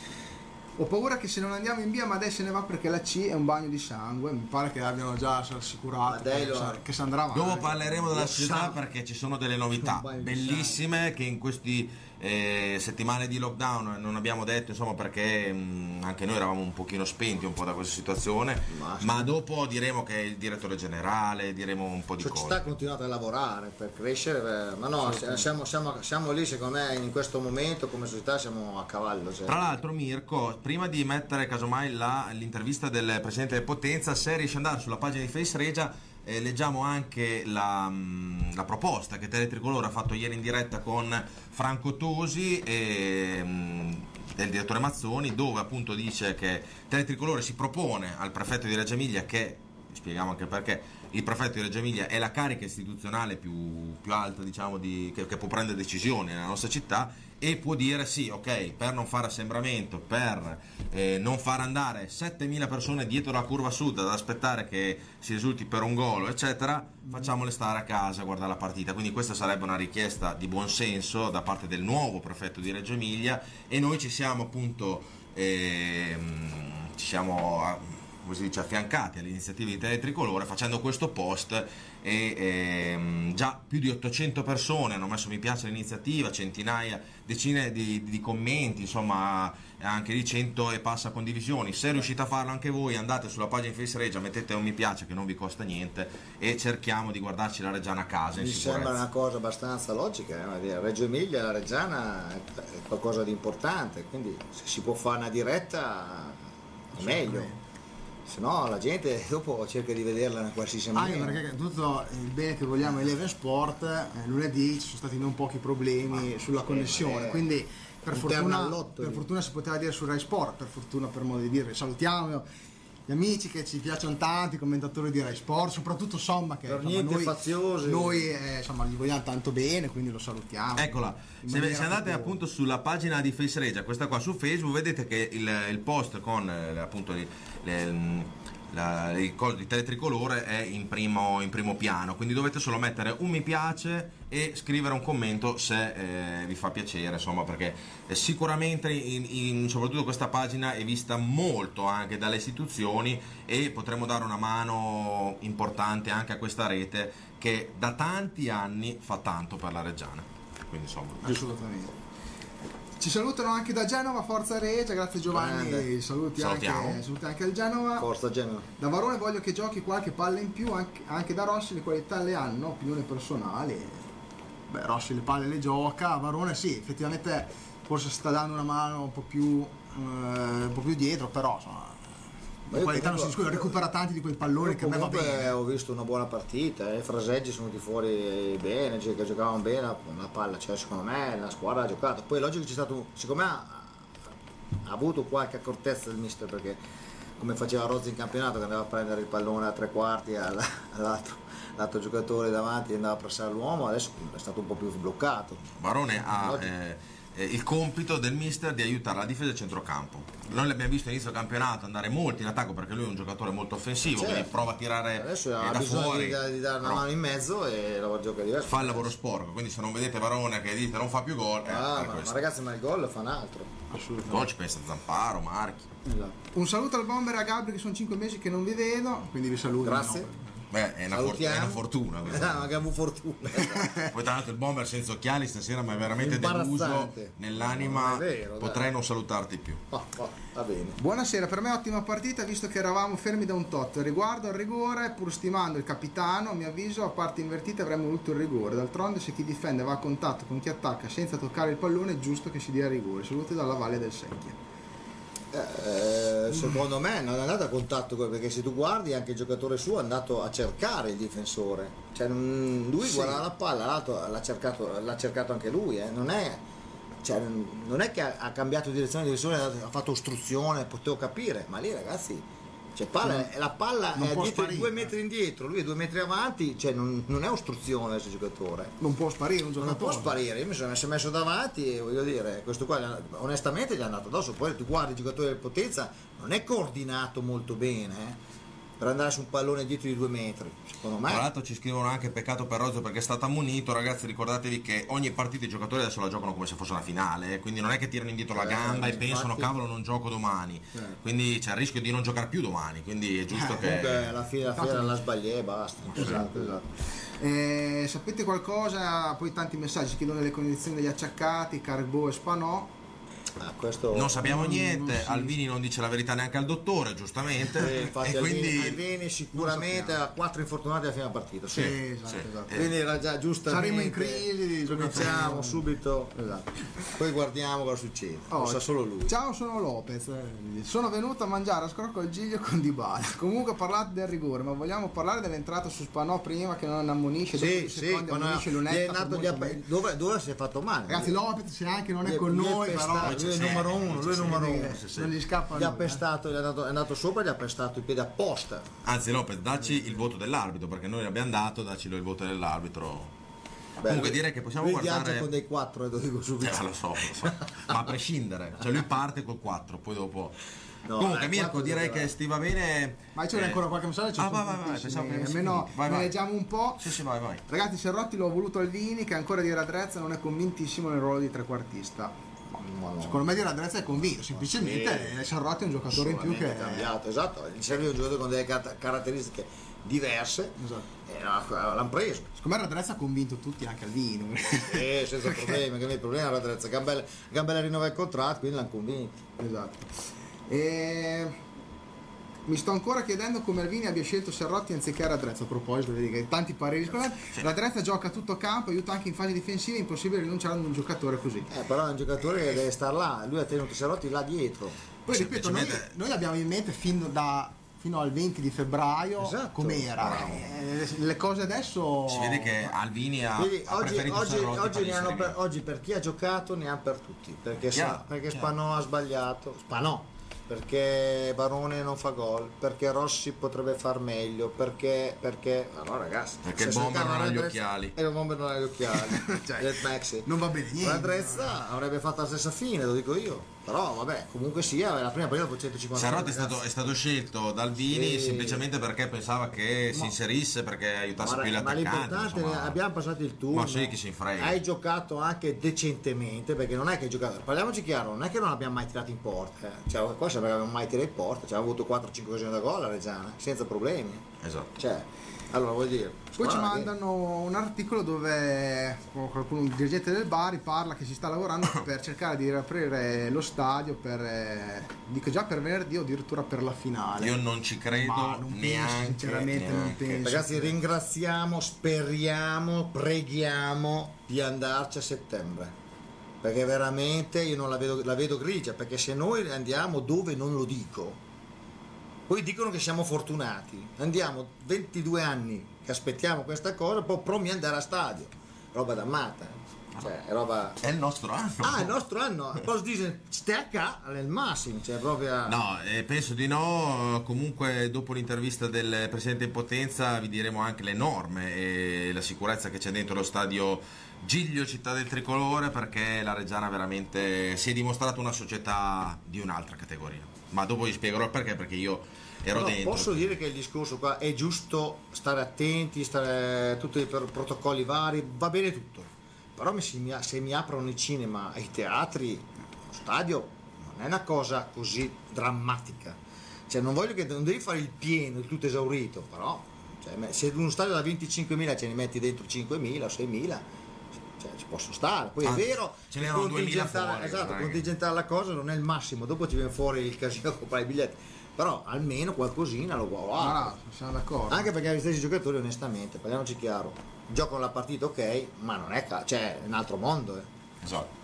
Ho paura che se non andiamo in via Madei se ne va perché la C è un bagno di sangue. Mi pare che abbiano già assicurato Madei che, che si andrà avanti. Dopo parleremo della sa. perché ci sono delle novità bellissime che in questi eh, settimane di lockdown non abbiamo detto insomma perché mh, anche noi eravamo un pochino spenti un po' da questa situazione Ma ma, dopo diremo che è il direttore generale diremo un po' di La cose società ha continuato a lavorare per crescere, eh, ma no, siamo, siamo- siamo lì secondo me in questo momento come società siamo a cavallo. cioè. Tra l'altro Mirko, prima di mettere casomai la- l'intervista del Presidente Potenza, se riesci ad andare sulla pagina di Face Regia, eh, leggiamo anche la, mm, la proposta che Teletricolore ha fatto ieri in diretta con Franco Tosi e mm, del direttore Mazzoni, dove appunto dice che Teletricolore si propone al prefetto di Reggio Emilia che, spieghiamo anche perché, il prefetto di Reggio Emilia è la carica istituzionale più, più alta diciamo, di- che, che può prendere decisioni nella nostra città e può dire sì, ok, per non fare assembramento, per eh, non far andare 7000 persone dietro la curva sud ad aspettare che si risulti per un gol, eccetera, facciamole stare a casa a guardare la partita. Quindi questa sarebbe una richiesta di buonsenso da parte del nuovo prefetto di Reggio Emilia e noi ci siamo appunto ehm, ci siamo ah, come si dice, affiancati alle iniziative di Teletricolore facendo questo post e ehm, già più di 800 persone hanno messo mi piace all'iniziativa, centinaia, decine di, di commenti, insomma anche di 100 e passa condivisioni. Se riuscite a farlo anche voi andate sulla pagina Face Regia, mettete un mi piace che non vi costa niente e cerchiamo di guardarci la Reggiana a casa Mi sembra una cosa abbastanza logica, eh, Reggio Emilia la Reggiana è qualcosa di importante, quindi se si può fare una diretta è meglio. Se no la gente dopo cerca di vederla in qualsiasi Anche maniera. perché tutto il bene che vogliamo è Eleven Sport, eh, lunedì ci sono stati non pochi problemi sulla connessione, eh, quindi per un fortuna, per fortuna si poteva dire su Rai Sport, per fortuna per modo di dire, salutiamo gli amici che ci piacciono tanto, i commentatori di Rai Sport, soprattutto Somma che Per insomma, niente noi, faziosi. noi eh, insomma, gli vogliamo tanto bene, quindi lo salutiamo. Eccola, se, se andate proprio- appunto sulla pagina di Face Regia, questa qua su Facebook, vedete che il, il post con eh, appunto il, le- la- il di teletricolore è in primo, in primo piano, quindi dovete solo mettere un mi piace e scrivere un commento se eh, vi fa piacere, insomma, perché eh, sicuramente in, in- soprattutto questa pagina è vista molto anche dalle istituzioni e potremo dare una mano importante anche a questa rete che da tanti anni fa tanto per la Reggiana. Quindi insomma, Assolutamente. Ci salutano anche da Genova, Forza Regia, grazie Giovanni, saluti anche, saluti anche al Genova. Forza Genova. Da Varone voglio che giochi qualche palla in più, anche, anche da Rossi le qualità le hanno, opinione personale. Beh, Rossi le palle le gioca, Varone sì, effettivamente forse sta dando una mano un po' più, eh, un po' più dietro, però insomma, Io qualità non si discute, recupera tanti di quei palloni che a me va bene. ho visto una buona partita, i fraseggi sono venuti fuori bene, cioè, che giocavano bene, la, la palla, cioè secondo me la squadra ha giocato. Poi è logico che c'è stato, secondo me ha, ha avuto qualche accortezza il mister perché come faceva Rozzi in campionato che andava a prendere il pallone a tre quarti alla- *laughs* all'altro, l'altro giocatore davanti e andava a pressare l'uomo, adesso è stato un po' più sbloccato. Barone ha eh, eh, il compito del mister di aiutare la difesa e il centrocampo. Noi l'abbiamo visto all'inizio del campionato andare molto in attacco perché lui è un giocatore molto offensivo, Certo. quindi prova a tirare Adesso eh, ha da bisogno fuori. di, di dare una mano in mezzo e la gioca diverso. fa il lavoro sporco, quindi se non vedete Varone che dite non fa più gol, eh, Ah, è ma, ma ragazzi, ma il gol fa un altro. Il gol ci pensa Zamparo, Marchi. Un saluto al bomber e a Gabri che sono 5 mesi che non vi vedo, quindi vi saluto. Grazie. no? Beh, è una, for- è Salutiamo. una fortuna. Ah, ma che avuto fortuna. *laughs* Poi tra l'altro il bomber senza occhiali stasera mi è veramente deluso nell'anima, Non è vero, potrei dai. non salutarti più. Oh, oh, va bene. Buonasera, per me ottima partita visto che eravamo fermi da un tot. Riguardo al rigore, pur stimando il capitano, a mio avviso a parte invertita avremmo voluto il rigore. D'altronde se chi difende va a contatto con chi attacca senza toccare il pallone è giusto che si dia rigore. Saluti dalla Valle del Secchia. Eh, secondo me non è andato a contatto con- perché se tu guardi anche il giocatore suo è andato a cercare il difensore. Cioè, lui Sì. guardava la palla, l'altro l'ha cercato, l'ha cercato anche lui. eh. Non, è, cioè, non è che ha, ha cambiato direzione di difensore, ha fatto ostruzione, potevo capire, ma lì ragazzi. Cioè, palla, la palla non è dietro, sparire. due metri indietro, lui è due metri avanti, cioè non, non è ostruzione questo giocatore. Non può sparire un Non giocatore. può sparire, io mi sono messo, messo davanti e voglio dire, questo qua onestamente gli è andato addosso, poi tu guardi il giocatore del Potenza, non è coordinato molto bene eh, per andare su un pallone dietro di due metri, secondo Tra me. l'altro ci scrivono anche peccato per Rozzo perché è stato ammonito, ragazzi ricordatevi che ogni partita i giocatori adesso la giocano come se fosse una finale, eh, quindi non è che tirano indietro la Eh, gamba e infatti. pensano cavolo non gioco domani, Certo. quindi c'è il rischio di non giocare più domani, quindi è giusto Comunque che... alla fine, alla fine la sbagliai e basta. Esatto, esatto. Eh, sapete qualcosa? Poi tanti messaggi chiedono le condizioni degli acciaccati, Carbo e Spanò. Ah, questo Non sappiamo niente, non si- Alvini non dice la verità neanche al dottore, giustamente. Eh, infatti e quindi Alvini sicuramente ha quattro infortunati alla fine della partita. Sì, Sì. esatto, sì. esatto. Eh, Quindi era già giustamente. Saremo in crisi, Cominciamo subito. Esatto. Poi guardiamo cosa succede. Oh, Lo sa solo lui. Ciao, sono Lopez. Sono venuto a mangiare a scrocco al giglio con Dybala. Comunque parlate del rigore, ma vogliamo parlare dell'entrata su Spanò prima che non ammonisce, Sì, sì, ammonisce gli è Lunetta. nato gli bene. dove, dove si è fatto male? Ragazzi, Lopez se anche non è con noi, però lui è il numero uno, lui è il numero uno. sì, sì. non gli scappa Gli ha eh. pestato, gli è andato, è andato sopra e gli ha pestato i piedi apposta. Anzi Lopez, dacci il voto dell'arbitro, perché noi l'abbiamo dato, dacci il voto dell'arbitro. Beh, Comunque lui- direi che possiamo lui guardare... viaggia con dei quattro, eh, lo dico Eh, subito. lo so, lo so. ma a prescindere, cioè lui parte col 4, poi dopo... No, Comunque eh, Mirko direi che sti va bene... Ma c'è eh, ancora qualche messaggio? Ah, Ci sono vai, vai, vai, pensavo che Almeno. Vai, ne vai. leggiamo un po'. Sì, sì, vai, vai. Ragazzi, Serrotti l'ho voluto Alvini, che ancora di Radrezza non è convintissimo nel ruolo di trequartista. Secondo me di Radrezza è convinto, semplicemente Sì. Serrotti è un giocatore in più che Sicuramente cambiato, esatto. Gli serve un giocatore con delle caratteristiche diverse. Esatto. E no, l'hanno preso. Secondo me Radrezza ha convinto tutti, anche Alvini. Eh, senza *laughs* problemi, che il problema la Gambella, Gambella rinnova il contratto, quindi l'hanno convinto. esatto. E... Mi sto ancora chiedendo come Alvini abbia scelto Serrotti anziché Radrezza. A proposito, vedi che tanti pareri. Secondo me Radrezza gioca a tutto campo, aiuta anche in fase difensiva, è impossibile rinunciare ad un giocatore così. Eh, però è un giocatore che deve stare là, lui ha tenuto Serotti là dietro. Poi ripeto, noi, noi l'abbiamo in mente fino, da- fino al 20 di febbraio Esatto. com'era. Eh, le cose adesso. Si vede che Alvini ha, Quindi ha oggi, preferito oggi, Serrotti oggi, per gli ne hanno per, inserimenti. oggi per chi ha giocato ne ha per tutti, perché, sa- perché. Spanò ha sbagliato, Spanò, perché Barone non fa gol, perché Rossi potrebbe far meglio, perché, perché, allora ragazzi, Perché se il bomber non ha gli occhiali. E il bomber non ha gli occhiali, Cioè, non va bene niente. Radrezza avrebbe fatto la stessa fine, lo dico io, però vabbè, comunque sia, la prima partita dopo 150 Serrotti è stato, è stato scelto da Alvini Sì. semplicemente perché pensava che si Ma- inserisse, perché aiutasse Ma, più gli ma l'importante è insomma. abbiamo passato il turno. Ma sì, chi si frega. Hai giocato anche decentemente, perché non è che hai giocato. Parliamoci chiaro, non è che non abbiamo mai tirato in porta. eh. Cioè, qua sembra che abbiamo mai tirato in porta, cioè, abbiamo avuto 4-5 occasioni da gol a Reggiana, senza problemi. Esatto. Cioè, allora vuol dire. Poi ci mandano un articolo dove qualcuno, un dirigente del Bari parla che si sta lavorando *coughs* per cercare di riaprire lo stadio per, eh, dico già per venerdì o addirittura per la finale. Io non ci credo Ma non penso, neanche. sinceramente non neanche. penso. Ragazzi, ringraziamo, speriamo, preghiamo di andarci a settembre. Perché veramente io non la vedo, la vedo grigia, perché se noi andiamo dove non lo dico, poi dicono che siamo fortunati. Andiamo 22 anni che aspettiamo questa cosa, poi promi andare a stadio. Roba da matta. eh. Cioè, è roba. È il nostro anno. Ah, il nostro anno. Posso dire, stecca è il massimo, cioè proprio. No, eh, penso di no. Comunque, dopo l'intervista del presidente in potenza, vi diremo anche le norme e la sicurezza che c'è dentro lo stadio Giglio Città del Tricolore, perché la Reggiana veramente si è dimostrata una società di un'altra categoria. Ma dopo vi spiegherò il perché, perché io ero Però dentro. posso dire che il discorso qua è giusto stare attenti, stare tutti i protocolli vari, va bene tutto. Però se mi, se mi aprono i cinema i teatri, lo stadio non è una cosa così drammatica. Cioè non voglio che non devi fare il pieno, il tutto esaurito, però cioè, se uno stadio da 25.000 ce ne metti dentro 5.000 o 6.000, cioè, ci posso stare. Poi è Anzi, vero, ce n'erano 2000 contingentare- fuori, esatto, è contingentare la cosa non è il massimo, dopo ci viene fuori il casino a comprare i biglietti. Però almeno qualcosina lo guardo. No, no, siamo d'accordo. Anche perché gli stessi giocatori, onestamente, parliamoci chiaro, giocano la partita ok, ma non è ca- cioè, è un altro mondo. Eh. Esatto.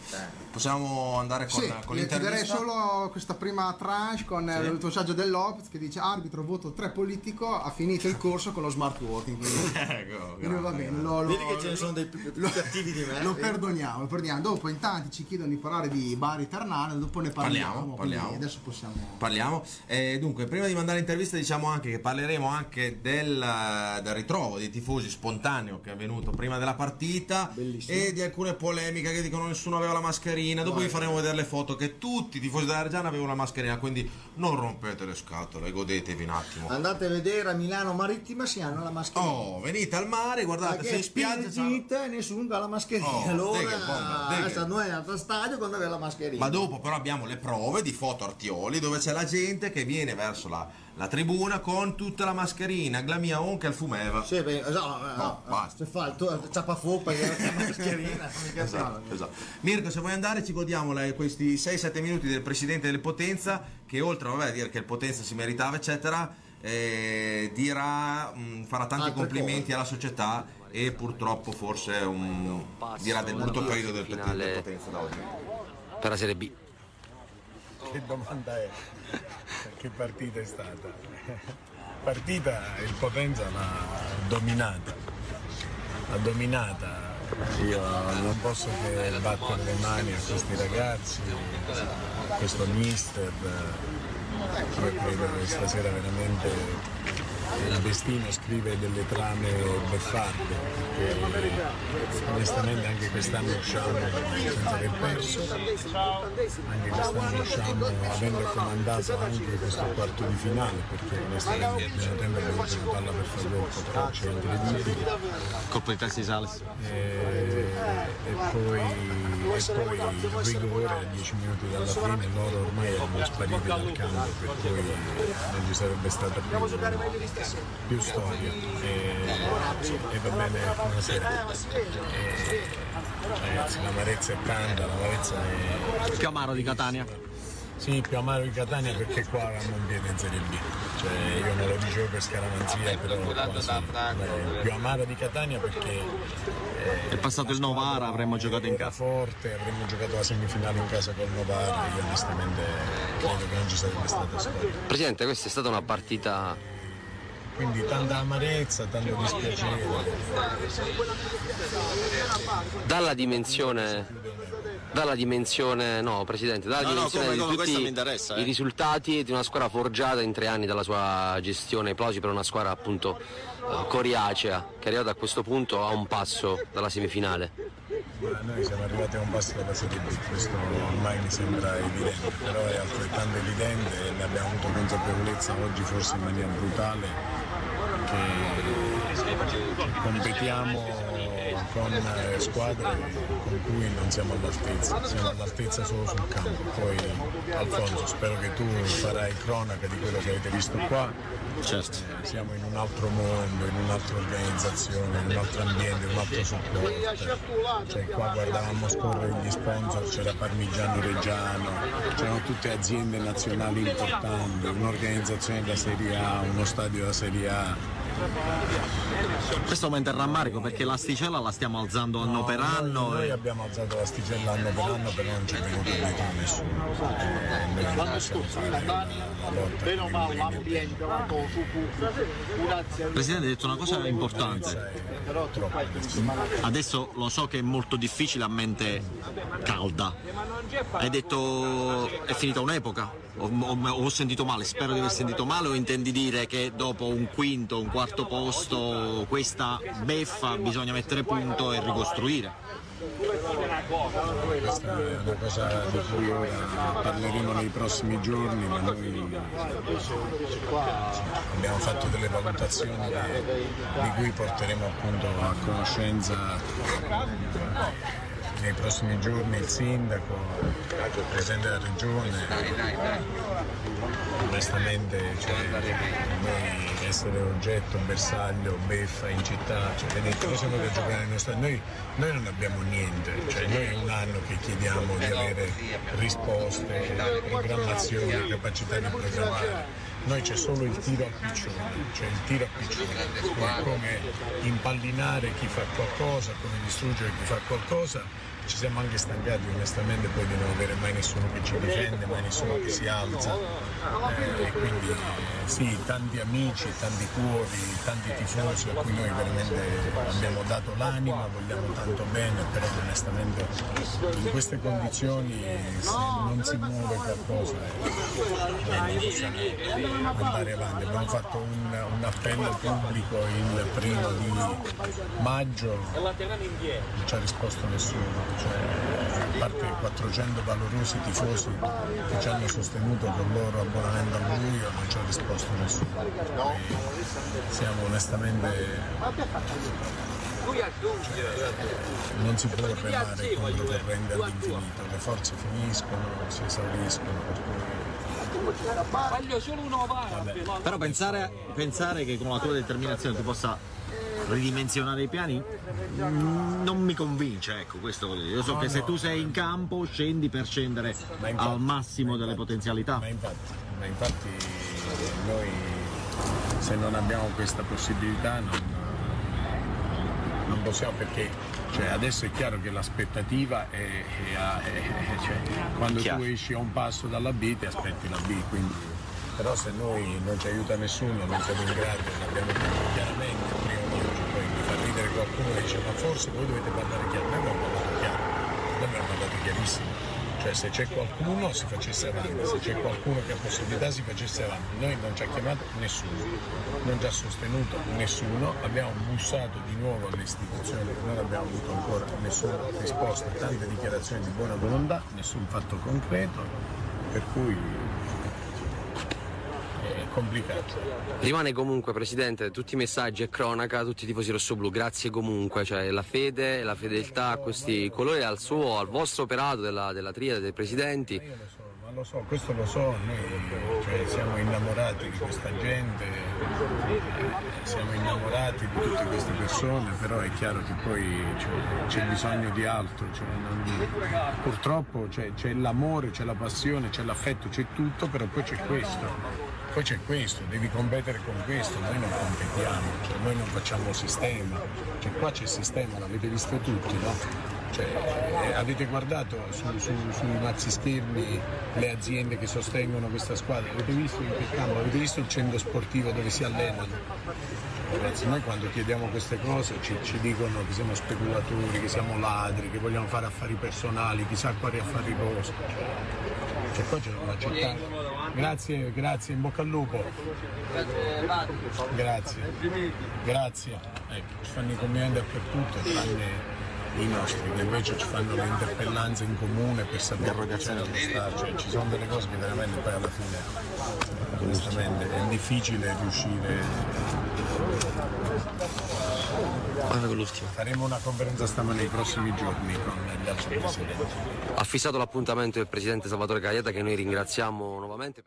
Possiamo andare con, Sì, con l'intervista? solo questa prima tranche con eh, Sì. il messaggio del Lopez che dice arbitro voto 3 politico ha finito il corso con lo smart working quindi, *laughs* Ecco, quindi va bene lo, lo- Vedi che ce ne sono dei più, più cattivi di me. lo vedi? perdoniamo, lo perdoniamo dopo in tanti ci chiedono di parlare di Bari Ternana dopo ne parliamo, Parliamo, parliamo. adesso possiamo Parliamo. Eh, dunque, prima di mandare l'intervista diciamo anche che parleremo anche del, del ritrovo dei tifosi spontaneo che è avvenuto prima della partita Bellissimo. e di alcune polemiche che dicono nessuno aveva la mascherina. Dopo vi faremo vedere le foto che tutti i tifosi della Reggiana avevano la mascherina, quindi non rompete le scatole, godetevi un attimo. Andate a vedere a Milano Marittima si hanno la mascherina. Oh, venite al mare, guardate, se in spiaggia gita e nessuno ha la mascherina. Oh, allora, deghe, bomba, deghe. noi è andato al stadio quando aveva la mascherina. Ma dopo però abbiamo le prove di foto Artioli dove c'è la gente che viene verso la, la tribuna con tutta la mascherina, la mia onca il fumeva. Sì, beh, esatto, no, No, basta. Se fa il tuo ciapafoppa che la mascherina, mica Esatto, sa. esatto. Mirko, se vuoi andare ci godiamo la- questi 6-7 minuti del presidente del Potenza, che oltre vabbè, a dire che il Potenza si meritava, eccetera, eh, dirà, mh, farà tanti Altre complimenti cose. alla società e purtroppo forse un- dirà del brutto periodo del, del Potenza da oggi. per la Serie B. Che domanda è? Che partita è stata? Partita il Potenza l'ha dominata. L'ha dominata. Io non posso che battere le mani a questi ragazzi, a questo mister. Io credo che stasera veramente il destino scrive delle trame beffarde perché onestamente anche quest'anno usciamo senza aver perso anche quest'anno usciamo avendo comandato anche questo quarto di finale perché onestamente primo tempo abbiamo preso palla per fare gol è incredibile Coppa di Testi Sales. e, e poi, e poi il rigore a 10 minuti dalla fine loro ormai erano spariti dal campo per cui non ci sarebbe stata più, più storia e, e va bene buonasera E, ragazzi l'amarezza è tanta l'amarezza è Più amaro di Catania. sì, più amaro di Catania perché qua un piede in Serie B. Cioè, io non lo dicevo per scaramanzia, però qua sì. Eh, più amaro di Catania perché È passato il Novara, avremmo giocato in casa. forte, avremmo giocato la semifinale in casa col Novara, io onestamente credo che non ci sarebbe stata storia. Presidente, questa è stata una partita Quindi tanta amarezza, tanto dispiacere. dalla dimensione dalla dimensione no presidente dalla No, no, dimensione come- di come tutti questo mi interessa, eh. i risultati di una squadra forgiata in tre anni dalla sua gestione plausi per una squadra appunto eh, coriacea che è arrivata a questo punto a un passo dalla semifinale Ma noi siamo arrivati a un passo dalla Serie B, questo ormai mi sembra evidente, però è altrettanto evidente e ne abbiamo avuto consapevolezza oggi forse in maniera brutale che competiamo con eh, squadre con cui non siamo all'altezza, siamo all'altezza solo sul campo. Poi Alfonso spero che tu farai cronaca di quello che avete visto qua. Certo. Eh, Siamo in un altro mondo, in un'altra organizzazione, in un altro ambiente, in un altro supporto. Cioè qua guardavamo scorrere gli sponsor, c'era Parmigiano Reggiano, c'erano tutte aziende nazionali importanti, un'organizzazione da Serie A, uno stadio da Serie A. questo aumenta il rammarico perché l'asticella la stiamo alzando anno No, per anno Noi, e- abbiamo alzato l'asticella anno per anno, però non ci è venuto dietro nessuno. Eh, noi possiamo fare la, la lotta per il Presidente ha detto una cosa importante. adesso lo so che è molto difficile a mente calda. Hai detto è finita un'epoca o, o- ho sentito male spero di aver sentito male o intendi dire che dopo un quinto un quarto posto questa beffa bisogna mettere punto e ricostruire? Questa è una cosa di cui ora parleremo nei prossimi giorni, ma noi abbiamo fatto delle valutazioni di cui porteremo appunto a conoscenza nei prossimi giorni il sindaco, il presidente della regione. Onestamente cioè, essere oggetto, bersaglio, beffa in città, cioè, vedete, noi siamo giocare nel nostro noi, noi non abbiamo niente, cioè, noi è un anno che chiediamo di avere risposte, programmazione, capacità di programmare. Noi c'è solo il tiro a piccione, cioè il tiro a piccione, come impallinare chi fa qualcosa, come distruggere chi fa qualcosa. Ci siamo anche stancati onestamente poi di non avere mai nessuno che ci difende, mai nessuno che si alza. Eh, e quindi sì, tanti amici, tanti cuori, tanti tifosi a cui noi veramente abbiamo dato l'anima, vogliamo tanto bene, però onestamente in queste condizioni se non si muove qualcosa eh, non possiamo andare avanti. Abbiamo fatto un, un appello pubblico il primo di maggio, non ci ha risposto nessuno, cioè, a parte 400 valorosi tifosi che ci hanno sostenuto con il loro abbonamento al buio, non ci ha risposto nessuno. Per cui siamo onestamente non si può remare controcorrente all'infinito, le forze finiscono, si esauriscono, per cui. Però pensare, pensare che con la tua determinazione tu possa ridimensionare i piani mm, non mi convince, ecco, questo voglio dire. Io so che se tu sei in campo scendi per scendere infatti- al massimo delle potenzialità. Ma infatti, ma infatti noi se non abbiamo questa possibilità non, non possiamo perché cioè, adesso è chiaro che l'aspettativa è, è- è- è- cioè, quando Chiaro. tu esci a un passo dalla B ti aspetti la B, quindi però se noi non ci aiuta nessuno, non siamo in grado, l'abbiamo detto chiaramente prima di oggi, poi mi fa ridere qualcuno che dice ma forse voi dovete parlare chiaro, noi abbiamo parlato chiaro, noi abbiamo parlato chiarissimo. Cioè se c'è qualcuno si facesse avanti, se c'è qualcuno che ha possibilità si facesse avanti. Noi non ci ha chiamato nessuno, non ci ha sostenuto nessuno, abbiamo bussato di nuovo alle istituzioni, non abbiamo avuto ancora nessuna risposta, tante dichiarazioni di buona volontà, nessun fatto concreto, per cui complicato. Rimane comunque, Presidente, tutti i messaggi e cronaca, tutti i tifosi rossoblù, grazie comunque, cioè la fede, la fedeltà a questi colori, al suo, al vostro operato della, della triade dei presidenti. Io lo so, ma lo so, questo lo so, noi cioè, siamo innamorati di questa gente, siamo innamorati di tutte queste persone, però è chiaro che poi cioè, c'è bisogno di altro, cioè, non- purtroppo c'è l'amore, c'è la passione, c'è l'affetto, c'è tutto, però poi c'è questo. Poi c'è questo, devi competere con questo, noi non competiamo, cioè, noi non facciamo sistema, cioè, qua c'è sistema, l'avete visto tutti, no? Cioè, eh, avete guardato su- su- sui maxi schermi le aziende che sostengono questa squadra? Avete visto in che campo? Avete visto il centro sportivo dove si allenano? Noi quando chiediamo queste cose ci, ci dicono che siamo speculatori, che siamo ladri, che vogliamo fare affari personali, chissà quali affari vostri. Cioè qua c'è una città. Grazie, grazie, in bocca al lupo. Grazie. Grazie. Ecco, ci fanno i complimenti dappertutto, tranne i nostri che invece ci fanno le interpellanze in comune per sapere che c'è lo Stato. Cioè, ci sono delle cose che veramente poi alla fine onestamente è difficile riuscire faremo una conferenza stampa nei prossimi giorni con gli altri presidenti Ha fissato l'appuntamento del Presidente Salvatore Caglietta che noi ringraziamo nuovamente.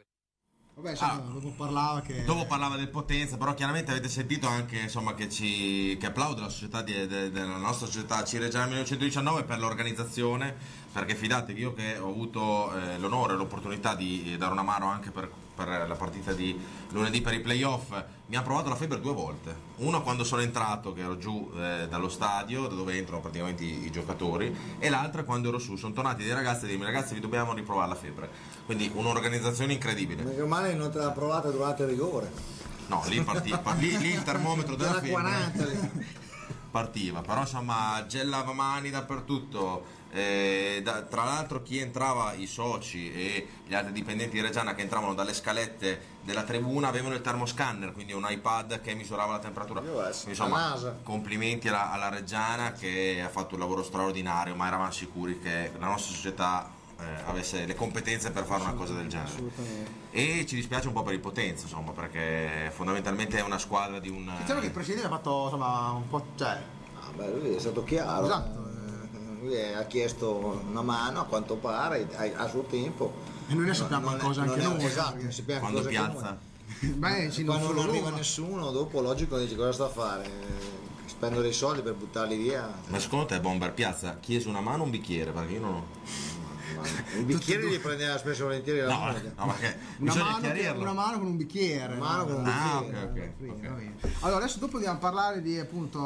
Vabbè, insomma, dopo parlava che... Dopo parlava del Potenza, però chiaramente avete sentito anche insomma, che, ci, che applaude la società di- de- della nostra società Cireggiana 1919 per l'organizzazione, perché fidatevi io che ho avuto eh, l'onore e l'opportunità di dare una mano anche per, per la partita di lunedì per i playoff, mi ha provato la febbre due volte. Una quando sono entrato, che ero giù eh, dallo stadio, da dove entrano praticamente i, i giocatori, e l'altra quando ero su. Sono tornati dei ragazzi e dirmi ragazzi vi dobbiamo riprovare la febbre. Quindi un'organizzazione incredibile. Meno male non te l'ha provata durante il rigore. No, lì, parti- pa- *laughs* lì, lì il termometro della Era febbre 40 lì. partiva, però insomma gel lavamani dappertutto. Eh, da- tra l'altro chi entrava, i soci e gli altri dipendenti di Reggiana che entravano dalle scalette della tribuna avevano il termoscanner, quindi un iPad che misurava la temperatura. Insomma, complimenti alla, alla Reggiana che ha fatto un lavoro straordinario, ma eravamo sicuri che la nostra società eh, avesse le competenze per fare una cosa del genere. E ci dispiace un po' per il Potenza, insomma, perché fondamentalmente è una squadra di un... Diciamo che il presidente ha fatto insomma un po'. cioè. Ah, beh, lui è stato chiaro. Esatto. Lui ha chiesto una mano a quanto pare a, a suo tempo. E noi ne sappiamo Non è- qualcosa anche non è- noi. Esatto, ne sappiamo quando anche piazza... Beh, sì, non Quando non arriva loro. nessuno, dopo logico dici cosa sta a fare? Spendo dei soldi per buttarli via. Ma secondo te Bomber Piazza chiese una mano o un bicchiere? Perché io non ho... Ma I bicchieri li prendeva spesso e volentieri la No, moglie. no, perché Una mano, che- una mano con un bicchiere. Una mano con un Ah, bicchiere. Quindi. Allora, adesso dopo andiamo a parlare di appunto,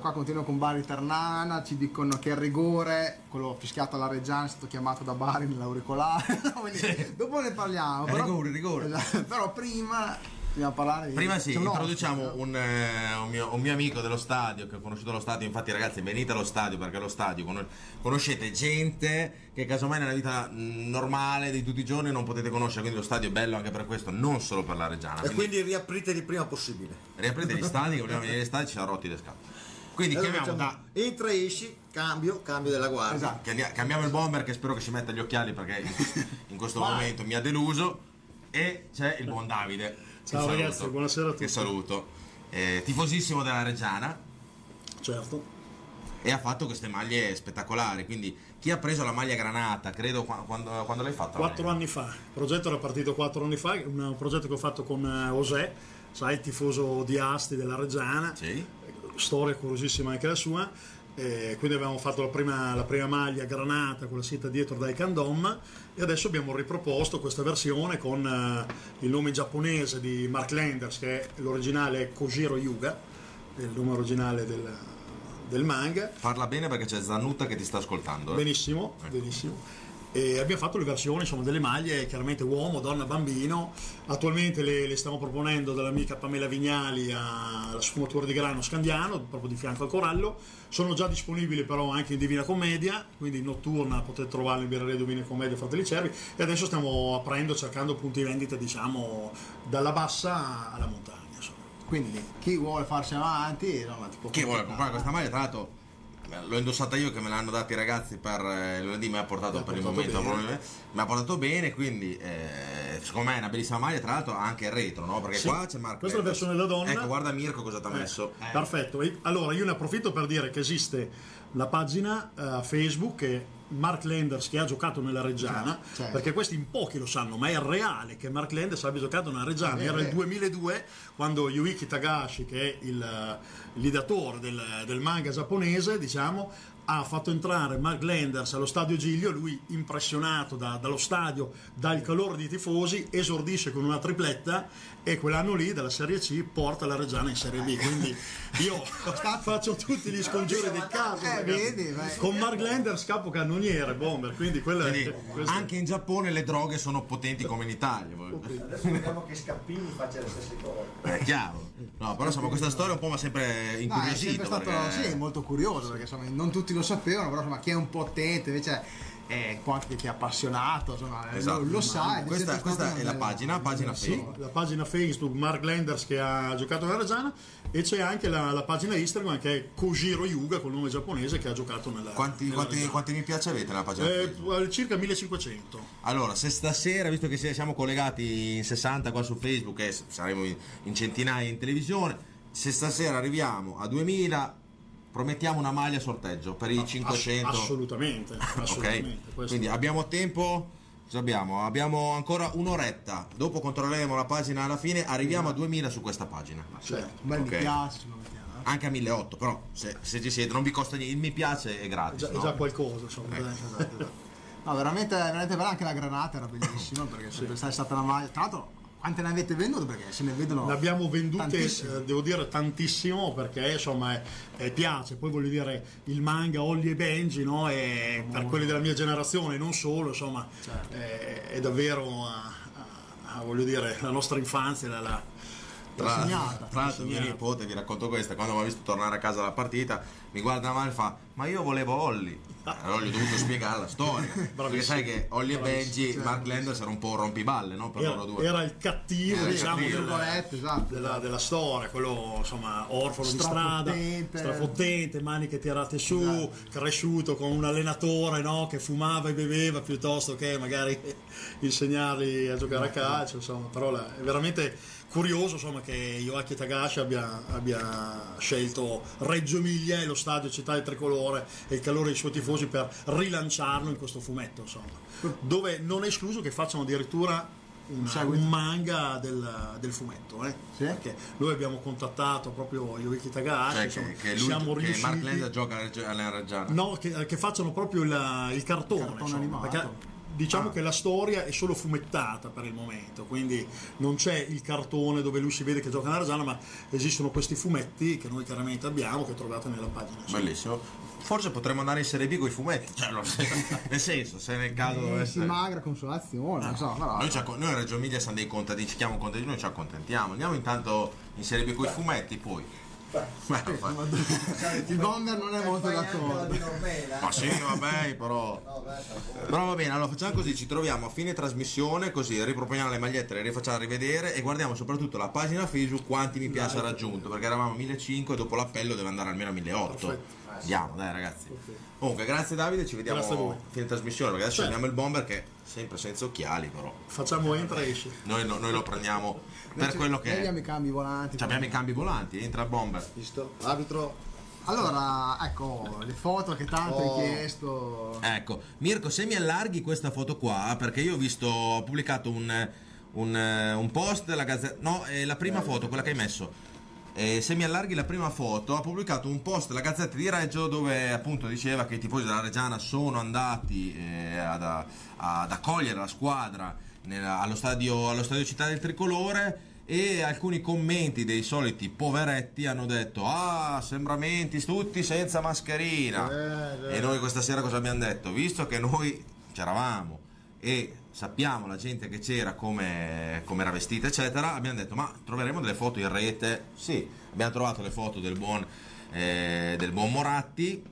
qua continuo con Bari Ternana, ci dicono che il rigore, quello fischiato alla Reggiana, è stato chiamato da Bari nell'auricolare. *laughs* Quindi, Dopo ne parliamo. È però- rigore, rigore. Esatto, però prima dobbiamo parlare di... Prima sì, un introduciamo un, eh, un mio, un mio amico dello stadio che ho conosciuto allo stadio, infatti ragazzi venite allo stadio perché allo stadio conos- conoscete gente che casomai nella vita normale di tutti i giorni non potete conoscere, quindi lo stadio è bello anche per questo, non solo per la Reggiana. E Quindi quindi riaprite il prima possibile. riaprite gli *laughs* stadi, che vogliamo venire agli stadi, ci siamo rotti le scatole. Quindi Allora chiamiamo da, entra esci, cambio, cambio della guardia. Esatto. Cambia- Cambiamo il bomber che spero che si metta gli occhiali perché in *laughs* questo momento mi ha deluso e c'è il buon Davide. Ciao saluto, ragazzi, buonasera a Che tutti. saluto. Eh, tifosissimo della Reggiana. Certo. e ha fatto queste maglie spettacolari. Quindi chi ha preso la maglia granata, credo qua- quando, quando l'hai fatta? Quattro anni fa, il progetto era partito quattro anni fa, un progetto che ho fatto con eh, José, sai, il tifoso di Asti della Reggiana, Sì. storia curiosissima anche la sua. E quindi avevamo fatto la prima, la prima maglia granata con la sita dietro dai Candom e adesso abbiamo riproposto questa versione con eh, il nome giapponese di Mark Landers che è l'originale Kojiro Yuga, il nome originale del, del manga. Parla bene perché c'è Zanutta che ti sta ascoltando. eh. Benissimo, benissimo. E abbiamo fatto le versioni insomma, delle maglie, chiaramente uomo, donna, bambino. Attualmente le, le stiamo proponendo dall'amica Pamela Vignali alla sfumatura di grano scandiano, proprio di fianco al corallo. Sono già disponibili però anche in Divina Commedia, quindi in notturna potete trovarle in birreria Divina Commedia Fratelli Cervi. E adesso stiamo aprendo, cercando punti vendita, diciamo, dalla bassa alla montagna. insomma. Quindi chi vuole farsi avanti, tipo Chi vuole comprare questa maglia? Tra l'altro l'ho indossata io che me l'hanno data i ragazzi per eh, il lunedì, mi ha portato Mi per il portato momento, bene. mi ha portato bene, quindi eh, secondo me è una bellissima maglia, tra l'altro anche il retro, no? Perché Sì, qua c'è Marco. questa è la versione della donna. Ecco, guarda Mirko cosa ti ha Eh, messo. Perfetto, E allora io ne approfitto per dire che esiste la pagina eh, Facebook che Mark Landers che ha giocato nella Reggiana, certo. perché questi in pochi lo sanno, ma è reale che Mark Landers abbia giocato nella Reggiana, Ah, era il beh. 2002 quando Yuiki Tagashi che è il, eh, l'ideatore del, del manga giapponese, diciamo, ha fatto entrare Mark Landers allo stadio Giglio, lui impressionato da- dallo stadio, dal calore dei tifosi, esordisce con una tripletta e quell'anno lì dalla Serie C porta la Reggiana in Serie B. Quindi io faccio tutti gli scongiuri del caso. Eh, vedi. Con Mark Landers cannoniere, bomber, quindi quella Quindi, è... anche in Giappone le droghe sono potenti come in Italia. Adesso vediamo che Scappini faccia le stesse cose. È chiaro. No, però insomma questa storia un po' mi ha sempre No, è sempre incuriosito. stato perché- sì, molto curioso perché insomma, non tutti lo sapevano, però insomma, chi è un po' attento invece è anche chi è appassionato, insomma, Esatto. lo, lo sa. Questa, questa è la pagina, pagina Sì, Facebook. la pagina Facebook Mark Landers che ha giocato nella Reggiana e c'è anche la, la pagina Instagram che è Kojiro Yuga col nome giapponese che ha giocato nella Quanti, nella quanti, quanti mi piace avete nella pagina Eh, circa 1500 Allora, se stasera, visto che si- siamo collegati in 60 qua su Facebook e s- saremo in, in centinaia in televisione, se stasera arriviamo a 2000, promettiamo una maglia a sorteggio per i 500. Ass- assolutamente, *laughs* assolutamente. ok? questo- Quindi abbiamo tempo. Abbiamo? Abbiamo ancora un'oretta. Dopo controlleremo la pagina alla fine. Arriviamo a 2000 su questa pagina. certo. Un bel Ok. mi piace, eh. Anche a 1800, però se, se ci siete non vi costa niente. Il mi piace è è gratis. già, è no? già qualcosa insomma, dai. Esatto, esatto. No, veramente, veramente bella anche la granata era bellissima perché è sempre stata una maglia. Tra l'altro, quante ne avete vendute? Perché se ne vedono. Ne abbiamo vendute, tantissime. eh, devo dire, tantissimo perché insomma è- è- piace. Poi voglio dire, il manga Olli e Benji, no? E per quelli della mia generazione, non solo, insomma, Certo. è, è davvero, a- a- a, voglio dire, la nostra infanzia, la, la- Tra, segnata, tra l'altro mio nipote, vi racconto questa, quando mi ha visto tornare a casa dalla partita, mi guarda male e fa, ma io volevo Olli. Allora gli ho dovuto spiegare la storia. *laughs* Perché sai che Olli e Benji, Mark Landers era un po' un rompiballe, no? Per era, loro due. era il cattivo, Era il diciamo, cattivo, del- virgolette, esatto. della, della storia, quello insomma orfano di strada, Strafottente. maniche tirate su, Esatto. cresciuto con un allenatore no, che fumava e beveva piuttosto che magari *laughs* insegnargli a giocare a calcio, insomma, però la- è veramente curioso insomma, che Yoaki Tagashi abbia, abbia scelto Reggio Emilia e lo stadio Città del Tricolore e il calore dei suoi tifosi per rilanciarlo in questo fumetto, insomma, dove non è escluso che facciano addirittura un, seguito. un manga del, del fumetto, eh? Sì? perché noi abbiamo contattato proprio Yoiki Tagashi, Cioè, insomma, che, che, lui, siamo che riusciti... Mark Landers gioca alla Reggi- alla Reggiana. No, che, che facciano proprio il, il cartone, Il cartone insomma, diciamo che la storia è solo fumettata per il momento, quindi non c'è il cartone dove lui si vede che gioca nella Reggiana, ma esistono questi fumetti che noi chiaramente abbiamo, che trovate nella pagina. Bellissimo. Forse potremmo andare in Serie B con i fumetti. Cioè, lo- *laughs* nel senso, se nel caso Eh, si dovesse. magra consolazione, non so, però. Noi, noi a Reggio Emilia siamo dei contadini, ci chiamano contadini, noi ci accontentiamo. Andiamo intanto in Serie B con i fumetti, poi. Beh, Il bomber non è molto d'accordo. Ma sì, vabbè, però. No, beh. Però va bene, allora facciamo così, ci troviamo a fine trasmissione, così riproponiamo le magliette, le rifacciamo rivedere e guardiamo soprattutto la pagina Facebook quanti mi piace ha raggiunto, perché eravamo a 1500 e dopo l'appello deve andare almeno a 1800. Perfetto. Andiamo, dai ragazzi. Comunque, grazie Davide, ci vediamo a fine trasmissione, perché adesso Certo. abbiamo il bomber che sempre senza occhiali, però. Facciamo entra e esci. Noi, no- noi lo prendiamo per quello che Noi è. abbiamo i cambi volanti. Cioè, abbiamo i cambi volanti, entra il bomber. Visto? Arbitro. Allora, ecco, le foto che tanto Oh. hai chiesto. Ecco, Mirko, se mi allarghi questa foto qua, perché io ho visto, ho pubblicato un, un, eh, un post della gazzetta, no, è la prima foto, quella che hai messo. Eh, se mi allarghi la prima foto, ha pubblicato un post della Gazzetta di Reggio dove appunto diceva che i tifosi della Reggiana sono andati eh, ad, ad accogliere la squadra nella- allo, stadio, allo stadio Città del Tricolore e alcuni commenti dei soliti poveretti hanno detto ah sembramenti tutti senza mascherina. Eh, e noi questa sera cosa abbiamo detto? Visto che noi c'eravamo e sappiamo la gente che c'era come, come era vestita eccetera. Abbiamo detto ma troveremo delle foto in rete? Sì abbiamo trovato le foto del buon, eh, del buon Moratti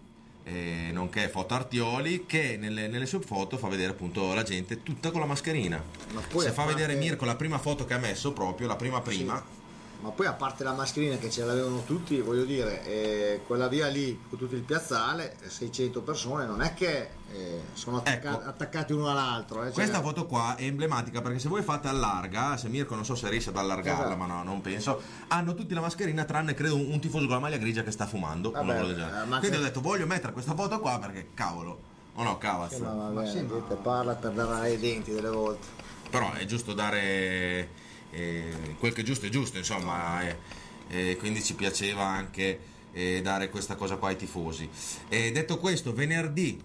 eh, nonché foto Artioli che nelle, nelle sue foto fa vedere appunto la gente tutta con la mascherina. Ma poi se fa vedere Mirko la prima foto che ha messo proprio la prima prima Ma poi a parte la mascherina che ce l'avevano tutti, voglio dire, eh, quella via lì con tutto il piazzale, 600 persone, non è che eh, sono attacca- Ecco. attaccati uno all'altro. eh, cioè- Questa foto qua è emblematica perché se voi fate allarga, se Mirko non so se riesce ad allargarla, Esatto. ma no, non penso, hanno tutti la mascherina tranne credo un, un tifoso con la maglia grigia che sta fumando. Vabbè, cosa del genere. eh, ma Quindi ho detto voglio mettere questa foto qua perché cavolo. O no, cavaz. Ma va Ma bene, sì, ma- dite, parla per dare i denti delle volte. Però è giusto dare quel che è giusto è giusto, insomma. eh, eh, quindi ci piaceva anche eh, dare questa cosa qua ai tifosi. E detto questo, venerdì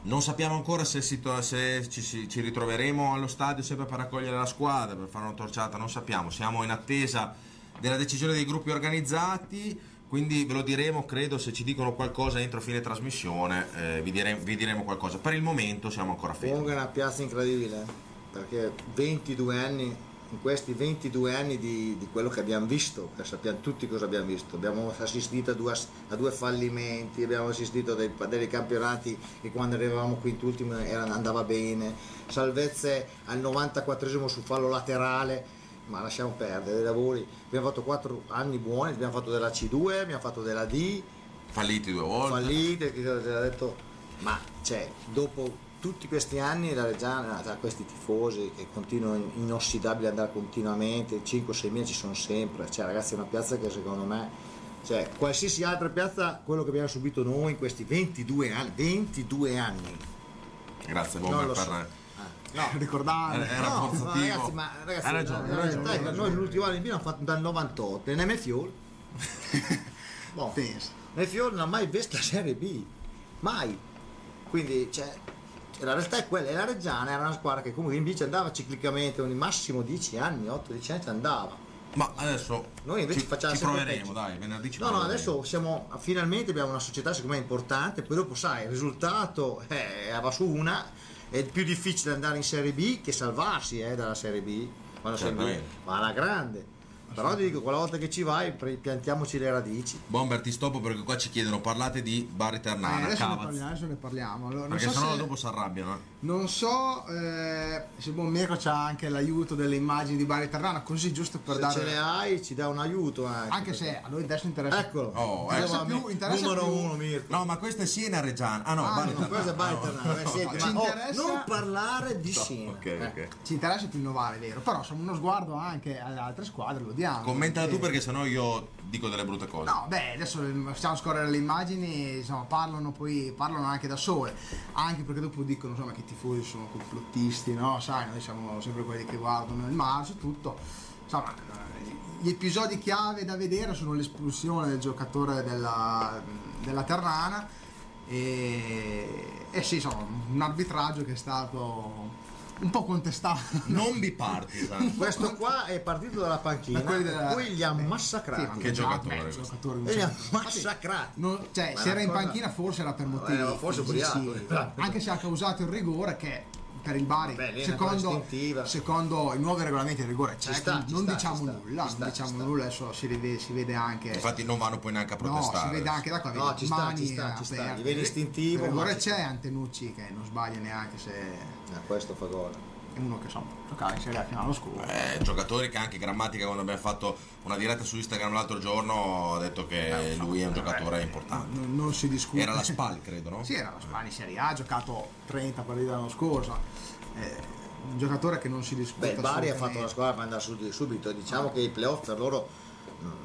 non sappiamo ancora se, to- se ci, ci ritroveremo allo stadio sempre per raccogliere la squadra, per fare una torciata, non sappiamo. Siamo in attesa della decisione dei gruppi organizzati, quindi ve lo diremo, credo, se ci dicono qualcosa entro fine trasmissione, eh, vi, dire- vi diremo qualcosa. Per il momento siamo ancora fermi. Comunque è una piazza incredibile, perché 22 anni, in questi 22 anni di, di quello che abbiamo visto, sappiamo tutti cosa abbiamo visto, abbiamo assistito a due, a due fallimenti, abbiamo assistito a dei, a dei campionati che quando arrivavamo quintultimi era- andava bene, salvezze al 94esimo su fallo laterale, ma lasciamo perdere dei lavori, abbiamo fatto 4 anni buoni, abbiamo fatto della C2, abbiamo fatto della D, Falliti due volte. fallite, che cosa ti ha detto, ma cioè, dopo tutti questi anni la Reggiana, cioè, questi tifosi che continuano inossidabili ad andare continuamente, 5-6 mila ci sono sempre, cioè ragazzi è una piazza che secondo me, cioè qualsiasi altra piazza, quello che abbiamo subito noi in questi 22 anni, 22 anni, Grazie Bomber per... so. No, *laughs* ricordare. Era No, rafforzativo. ragazzi, ma ragazzi, Hai ragione, realtà ragione, hai noi l'ultimo anno in Pino abbiamo fatto dal 98 in MFIOL. boh. MFIOL non ha mai visto la Serie B, mai. Quindi cioè, la realtà è quella, e la Reggiana era una squadra che comunque invece andava ciclicamente ogni massimo 10 anni, 8-10 anni andava. Ma adesso Noi invece ci, facciamo ci proveremo, dai, venerdì ci No, no, proveremo. adesso siamo finalmente abbiamo una società secondo me importante, poi dopo sai, il risultato eh, va su una, è più difficile andare in Serie B che salvarsi eh, dalla Serie B, quando sei in B, ma alla grande. Però ti dico, quella volta che ci vai, piantiamoci le radici. Bomber ti stoppo perché qua ci chiedono parlate di Bari Ah, Ternana, adesso, ne parliamo, adesso ne parliamo. Allora, Perché so sennò se- dopo si arrabbiano. eh. Non so eh, se Buon Mirko c'ha anche l'aiuto delle immagini di Bari Ternana, così giusto per Se dare. ce le hai ci dà un aiuto anche. Anche se a noi adesso interessa. Eccolo. Oh, interessa ecco. più, interessa numero più- uno Mirko. No, ma questa è Siena Reggiana. Ah no, Ah, Bari no, Ternana. Questo è Bari No. Ternana, eh, senti, *laughs* Ci ma, oh, non parlare di Siena. Ok, eh. ok. Ci interessa più innovare, è vero. Però insomma uno sguardo anche alle altre squadre lo diamo. Commentala tu perché- perché sennò io dico delle brutte cose. No, beh, adesso facciamo scorrere le immagini, insomma, parlano poi parlano anche da sole, anche perché dopo dicono insomma che i tifosi sono complottisti, no? Sai, noi siamo sempre quelli che guardano il marzo e tutto. Insomma, eh, gli episodi chiave da vedere sono l'espulsione del giocatore della, della Ternana e, e sì, insomma, un arbitraggio che è stato un po' contestato. *laughs* Non bipartisan. Questo qua è partito dalla panchina, Da della- poi li ha Sì, massacrati. ma Che già- giocatore beh, questo. giocatore, E li ha massacrati. Non- cioè, Ma se era una in cosa- panchina forse era per motivi Eh, forse fisici, ubriaco. anche se ha causato il rigore che per il Bari Beh, secondo, secondo i nuovi regolamenti il rigore c'è Ci sta, non sta, diciamo ci sta, nulla non ci diciamo sta. nulla adesso si vede, si vede anche Infatti non vanno poi neanche a no protestare. si vede anche da qua No, ci sta, mani ci sta, ci sta. aperte. Livello istintivo, il rigore c'è Antenucci che non sbaglia neanche se Eh, questo fa gol. Uno che insomma giocava in Serie A fino all'anno scorso Eh, giocatori che anche Grammatica quando abbiamo fatto una diretta su Instagram l'altro giorno ha detto che lui è un giocatore importante. non, non si discute Era la Spal, credo, no? Sì, era la Spagna in Serie A, ha giocato 30 partite l'anno scorso. Eh, un giocatore che non si discute. Beh, il Bari ha fatto una squadra per andare su- subito, diciamo che i playoff per loro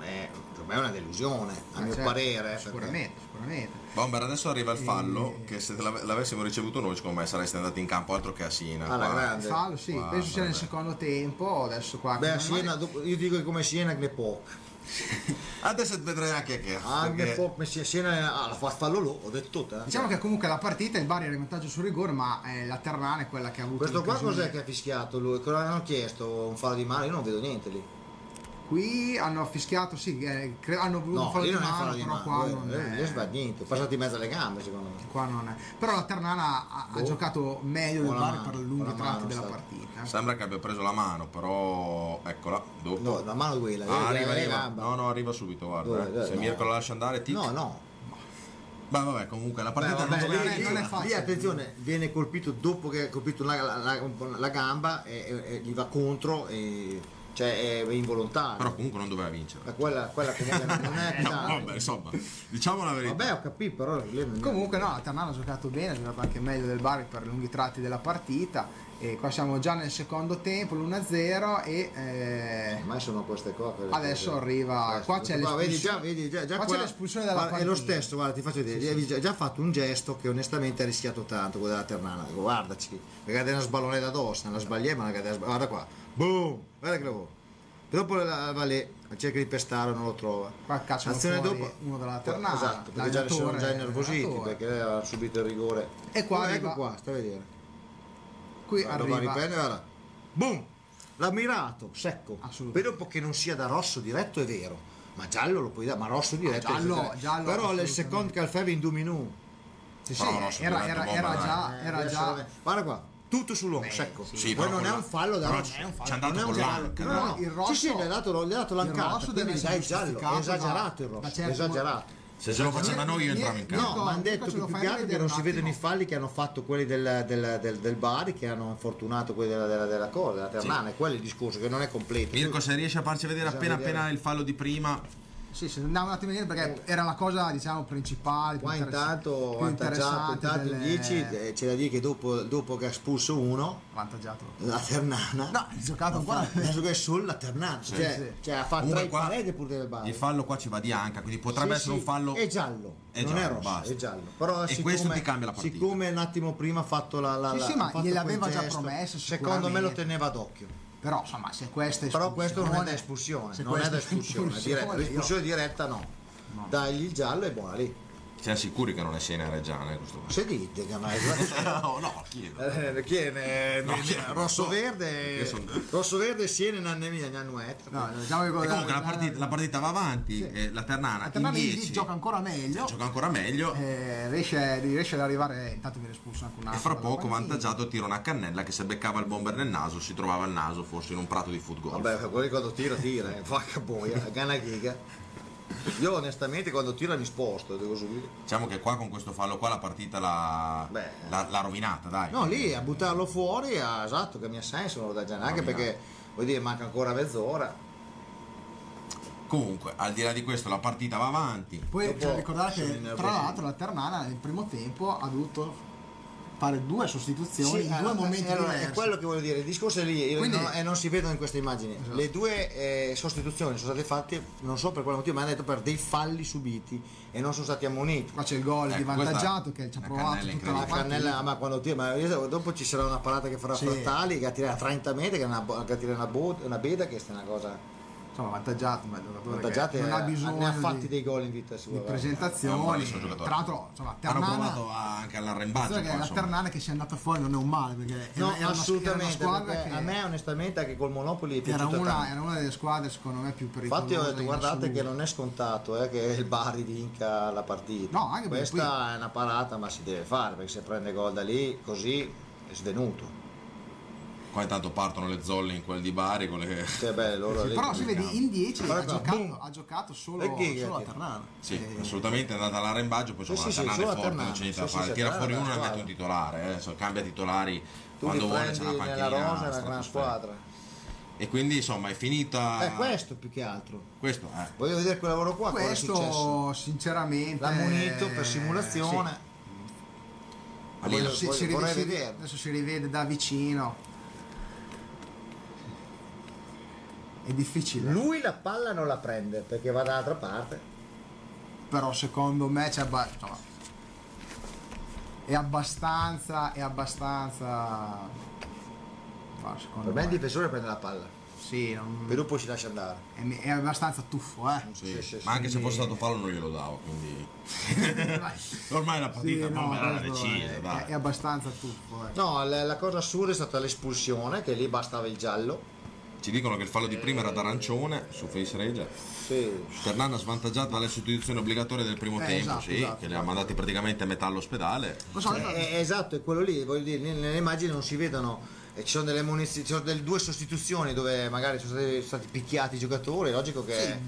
è per me è una delusione, a Eh, mio certo, parere. perché- Sicuramente, sicuramente. Bomber, adesso arriva il fallo, E- che se l'ave- l'avessimo ricevuto noi, secondo me sareste andati in campo altro che a Siena. Alla qua. grande. Fallo, sì, Qua, penso sia nel secondo tempo, adesso qua. Beh, a Siena, dopo- io dico che come Siena ne può. Adesso vedrei anche che. Anche perché- Siena ah, la fa fallo lo, ho detto tutto. eh. Diciamo che comunque la partita il Bari era in vantaggio sul rigore, ma eh, la Ternana è quella che ha avuto Questo qua cos'è che ha fischiato lui? Cosa hanno chiesto? Un fallo di mano? Io non vedo niente lì. Qui hanno fischiato, sì, eh, cre- hanno voluto No, lì di mano, di però mano. qua non è. sbagliato niente, passati in mezzo alle gambe secondo me. Qua non è. Però la Ternana ha, ha Boh. giocato meglio del Bari per lunghi la tratti della sta- partita. Sembra che abbia preso la mano, però eccola, dopo. No, la mano quella, Ah, eh, arriva, eh, arriva. No, no, arriva subito, guarda. Dove? eh. Dove? Se No. Mirko la lascia andare, tic. No, no. Beh, vabbè, comunque la Beh, partita vabbè, non lì- non è facile. Lì attenzione, viene colpito dopo che ha colpito la, la- la- la gamba e, e- e gli va contro e cioè è involontario. Però comunque non doveva vincere. Ma quella, quella comunque non è *laughs* No, pesante. vabbè, insomma, diciamo la verità. Vabbè, ho capito, però non è- Comunque no, la Ternana ha giocato bene, ha giocato anche meglio del Bari per lunghi tratti della partita. E qua siamo già nel secondo tempo, l'1-0 e eh, Ormai sono queste cose. Adesso arriva- qua c'è Guarda, vedi già, l'espulsione- vedi già, già qua c'è l'espulsione dalla guarda, È lo partita. stesso, guarda, ti faccio vedere. Avevi già, già fatto un gesto che onestamente ha rischiato tanto, quello della Ternana. Dico, guardaci, mi cade una sballonetta addosso, una sbagliata, ma una sball- Guarda qua, boom, guarda che lavoro. Dopo la, va lì, cerca di pestare, non lo trova. qua cacciano Azione dopo, uno della Ternana, esatto, perché già sono già innervositi l'allenatore. perché ha subito il rigore. E qua Oh, arriva- ecco qua, sta a vedere. Qui Guarda, va, arriva riprende, guarda. Boom! L'ha mirato, secco. Assolutamente. Poi dopo che non sia da rosso diretto è vero. Ma giallo lo puoi dare, ma rosso diretto Ah, giallo- è giallo, Però il assolutamente. secondo calfeve in due minuti. Sì, sì, era, era- era già, Eh, era già. Guarda qua, tutto sull'uomo, secco. sì. Sì, Poi non è un fallo da rosso. ci- è è è un con l'anca, No, no? Il Sì, rosso- sì, gli ha dato, gli ha dato deve quindi dai giallo. È esagerato il rosso. certi- Esagerato. Se ce lo faceva noi io entravo in campo. No, ma hanno detto ce che più che altro che non si vedono i falli che hanno fatto quelli del, del, del, del Bari che hanno infortunato quelli della, della, della cosa, della Ternana, è quello il discorso che non è completo. Mirko, se riesci a farci vedere appena vedere. appena il fallo di prima, Sì, sì, andiamo un attimo a vedere perché era la cosa diciamo principale. più Qua intanto interessante intanto in delle- 10 eh, c'è da dire che dopo, dopo che ha espulso uno, avvantaggiato. la Ternana, No, ha giocato adesso che è sulla Ternana, cioè, sì. cioè, ha fatto tre qua pareti pure del Bari. il fallo qua ci va di anca, quindi potrebbe Sì, essere sì, un fallo. è giallo, È non è giallo, rosso, basta. è giallo. Però E siccome, questo ti cambia la partita. Siccome un attimo prima ha fatto la, la, Sì, la- sì, ma ha gliel'aveva già promesso, Secondo me lo teneva d'occhio. Però insomma, se questa è Però questo non è da espulsione- non è da espulsione, diretta. io- l'espulsione diretta no. Dagli il giallo e buona lì. Siamo sicuri che non è Siena Reggiana eh, questo Se dite che ma *laughs* No, no, chiedo. Eh, chi è? Ne- No, ne- chi è? rosso No. verde Io son- rosso verde Siena e Nanne mia Nannuet No, diciamo che E quello comunque la della- partita, la partita va avanti, e la Ternana la Ternana in in 10 gioca ancora meglio. gioca ancora meglio eh, riesce, riesce ad arrivare, intanto viene espulso anche un e altro. fra dalla poco vantaggiato tira una cannella che se beccava il bomber nel naso si trovava il naso forse in un prato di foot golf. vabbè quelli quando tira tira eh, facca boia ganna giga io onestamente quando tira mi sposto devo subito Diciamo che qua con questo fallo qua la partita l'ha, Beh. l'ha- l'ha rovinata, dai. no lì a buttarlo fuori ha, esatto che mi ha senso non lo dà già neanche Rovinato. perché vuol dire manca ancora mezz'ora Comunque, al di là di questo la partita va avanti. Poi Dopo c'è da ricordare sono che tra l'altro la Ternana nel primo tempo ha dovuto fare due sostituzioni in eh, due momenti allora, diversi. è quello che voglio dire il discorso è lì Quindi- non, e non si vedono in queste immagini Esatto. le due eh, sostituzioni sono state fatte non so per quale motivo ma hanno detto per dei falli subiti e non sono stati ammoniti Qua c'è il gol di Ecco, vantaggio questa che ci ha provato tutta la cannella ma quando tira ma io- dopo ci sarà una parata che farà Sì. Frattali che tira a 30 metri che è una, che tira una, bo- una beda che è una cosa Insomma, vantaggiato, ma il giocatore avvantaggiata che non ha bisogno ne ha fatti di, dei gol in vita di sua. È un presentazioni. Tra l'altro, insomma, Hanno Ternana provato a- anche all'arrembaggio. Che poi, la. Ternana che sia andata fuori non è un male perché no era, assolutamente era una squadra perché che a me onestamente anche col Monopoli è era una, tanto era una delle squadre secondo me più pericolose Infatti ho detto in guardate assoluto. che non è scontato eh, che il Bari vinca la partita. No, anche perché Questa è una parata ma si deve fare perché se prende gol da lì così è svenuto. Qua intanto partono le zolle in quel di Bari con le... Cioè, beh, loro lì- però si vede in 10 Guarda ha ha giocato solo, E solo la chi- Ternana Sì, Eh, assolutamente è andata all'arrembaggio, poi Sì, insomma sì, la sì, Ternana è forte, non c'è niente Sì, da sì, fare. sì, Tira fuori uno e mette un titolare, eh. Cambia titolari Tu quando vuole, c'è una panchina. rosa, è una gran squadra. E quindi insomma è finita. È questo più che altro. Questo, eh. Voglio vedere quel lavoro qua, questo sinceramente L'ha munito per eh, simulazione. Sì. Voglio- Si- voglio- si adesso si rivede da vicino è difficile. Lui la palla non la prende perché va dall'altra parte. Però secondo me c'è abba- è abbastanza, è abbastanza. secondo Per me il difensore prende la palla. Sì, non- E dopo ci lascia andare. è, è abbastanza tuffo, eh. Sì, Sì, sì, ma anche sì. se fosse stato fallo non glielo davo, quindi... *laughs* Ormai la partita Sì, non no, me l'era questo decisa, è, dai. è abbastanza tuffo, eh. No, la, la cosa assurda è stata l'espulsione, che lì bastava il giallo. Ci dicono che il fallo di prima era d'arancione su Face Regia. Sì. Fernanda svantaggiata dalle sostituzioni obbligatorie del primo Eh, tempo, esatto, sì, esatto, che le ha mandati praticamente a metà all'ospedale. Lo so, Eh, eh, esatto, è quello lì, voglio dire, nelle immagini non si vedono, eh, ci sono delle munizioni, ci sono delle due sostituzioni dove magari sono stati, stati picchiati i giocatori, è logico che... eh,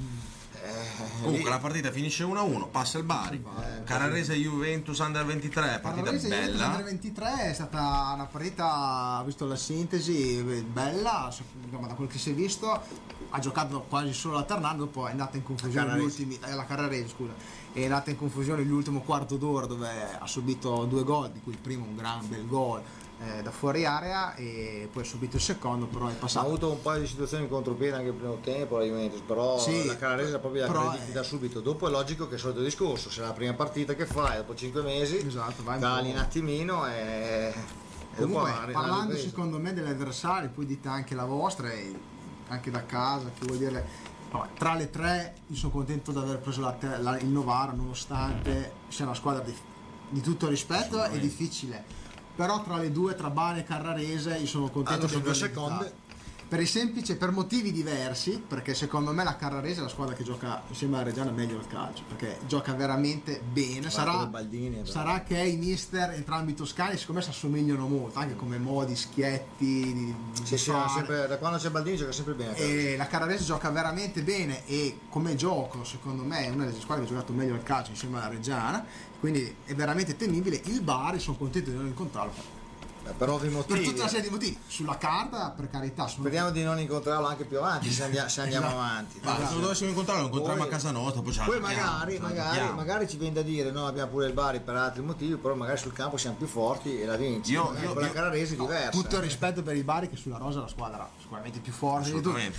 Comunque lì- la partita finisce 1-1, passa il Bari. Cararese Juventus Under 23, partita Carrarese Juventus bella. Under 23 è stata una partita, visto la sintesi, bella, insomma, da quel che si è visto, ha giocato quasi solo alternando, poi è andata in confusione gli Carrarese. ultimi, eh, la Carrarese scusa, è andata in confusione l'ultimo quarto d'ora dove ha subito due gol, di cui il primo un gran bel gol eh, da fuori area e poi ha subito il secondo, però è Ha passato. avuto un paio di situazioni in contropiede anche il primo tempo la Juventus, però Sì, la Canarese ha proprio però aggrediti è- da subito. Dopo è logico che è il solito discorso, se è la prima partita che fai dopo 5 mesi, Esatto, vai un un attimino e... Comunque, arri- parlando secondo me degli avversari, poi dite anche la vostra, anche da casa, che vuol dire. vabbè, tra le tre, io sono contento di aver preso la la- il Novara, nonostante sia una squadra di, di tutto rispetto e difficile. Però tra le due, tra Bari e Carrarese, io sono contento sempre averle seconde. Per semplice, per motivi diversi, perché secondo me la Carrarese è la squadra che gioca insieme alla Reggiana meglio al calcio, perché gioca veramente bene. Sarà, Baldini, sarà che i mister entrambi toscani secondo me si assomigliano molto, anche come modi, schietti, di, Sì, sì, sempre- da quando c'è Baldini gioca sempre bene. E la Carrarese gioca veramente bene e come gioco secondo me è una delle squadre che ha giocato meglio al calcio insieme alla Reggiana, quindi è veramente temibile. Il Bari sono contento di non incontrarlo Eh, per ovvi per motivi. tutta una serie di motivi. Sulla carta, per carità, Speriamo di non incontrarlo anche più avanti se, andia- se andiamo Esatto. avanti. Ma se lo dovessimo incontrare lo incontriamo Poi- a casa nostra, poi Poi magari, magari, magari ci viene da dire noi abbiamo pure il Bari per altri motivi, però magari sul campo siamo più forti e la vinci. Io- Eh, io- con la io- Carrarese è diversa. tutto il rispetto per il Bari che sulla rosa è la squadra sicuramente più forte di tutti.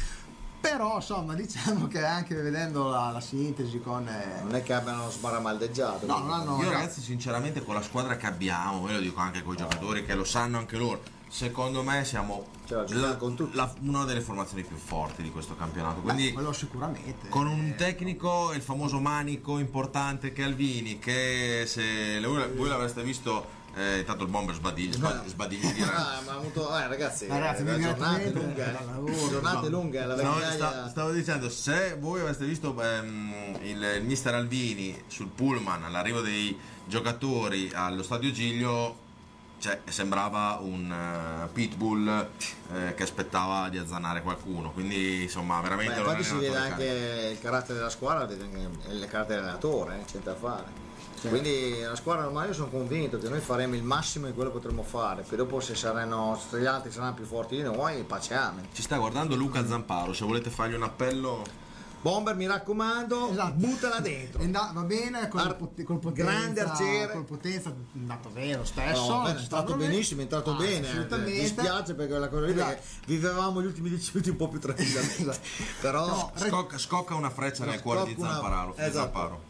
Però insomma diciamo che anche vedendo la, la sintesi con... eh, Non è che abbiano sbaramaldeggiato. No, non hanno- Io ragazzi sinceramente con la squadra che abbiamo, ve lo dico anche con i giocatori che lo sanno anche loro, secondo me siamo Ce la la- con tutti. la- una delle formazioni più forti di questo campionato. beh, Quindi quello sicuramente. con un tecnico, il famoso manico importante che è Alvini, che se voi l'avreste visto, eh, intanto il bomber sbadiglia, sbad- sbadiglia *laughs* di Ah, ma ha avuto, eh, ragazzi, ragazzi, eh, mi giornate lunghe, lavoro, giornate no. lunghe, la No, sta- stavo dicendo, se voi aveste visto ehm, il, il mister Alvini sul pullman all'arrivo dei giocatori allo stadio Giglio, cioè, sembrava un eh, pitbull eh, che aspettava di azzannare qualcuno. Quindi, insomma, veramente Beh, infatti si vede anche il carattere della squadra, il carattere dell'allenatore, eh, c'è da fare. Quindi la squadra ormai io sono convinto che noi faremo il massimo di quello che potremo fare, poi dopo se saranno se gli altri saranno più forti di noi, pace amen. Ci sta guardando Luca Zamparo, se volete fargli un appello. Bomber mi raccomando, Esatto. buttala dentro. Andato- va bene col, Ar- pot- col potenza, grande arciere. col potenza è andato bene lo stesso No, è stato benissimo, è entrato Ah, bene. assolutamente Mi dispiace perché quella cosa lì Esatto. vivevamo gli ultimi dieci minuti un po' più tranquillamente. Esatto. *laughs* Però No, Scocca, scocca una freccia nel cuore di Scocca una- esatto. Zamparo.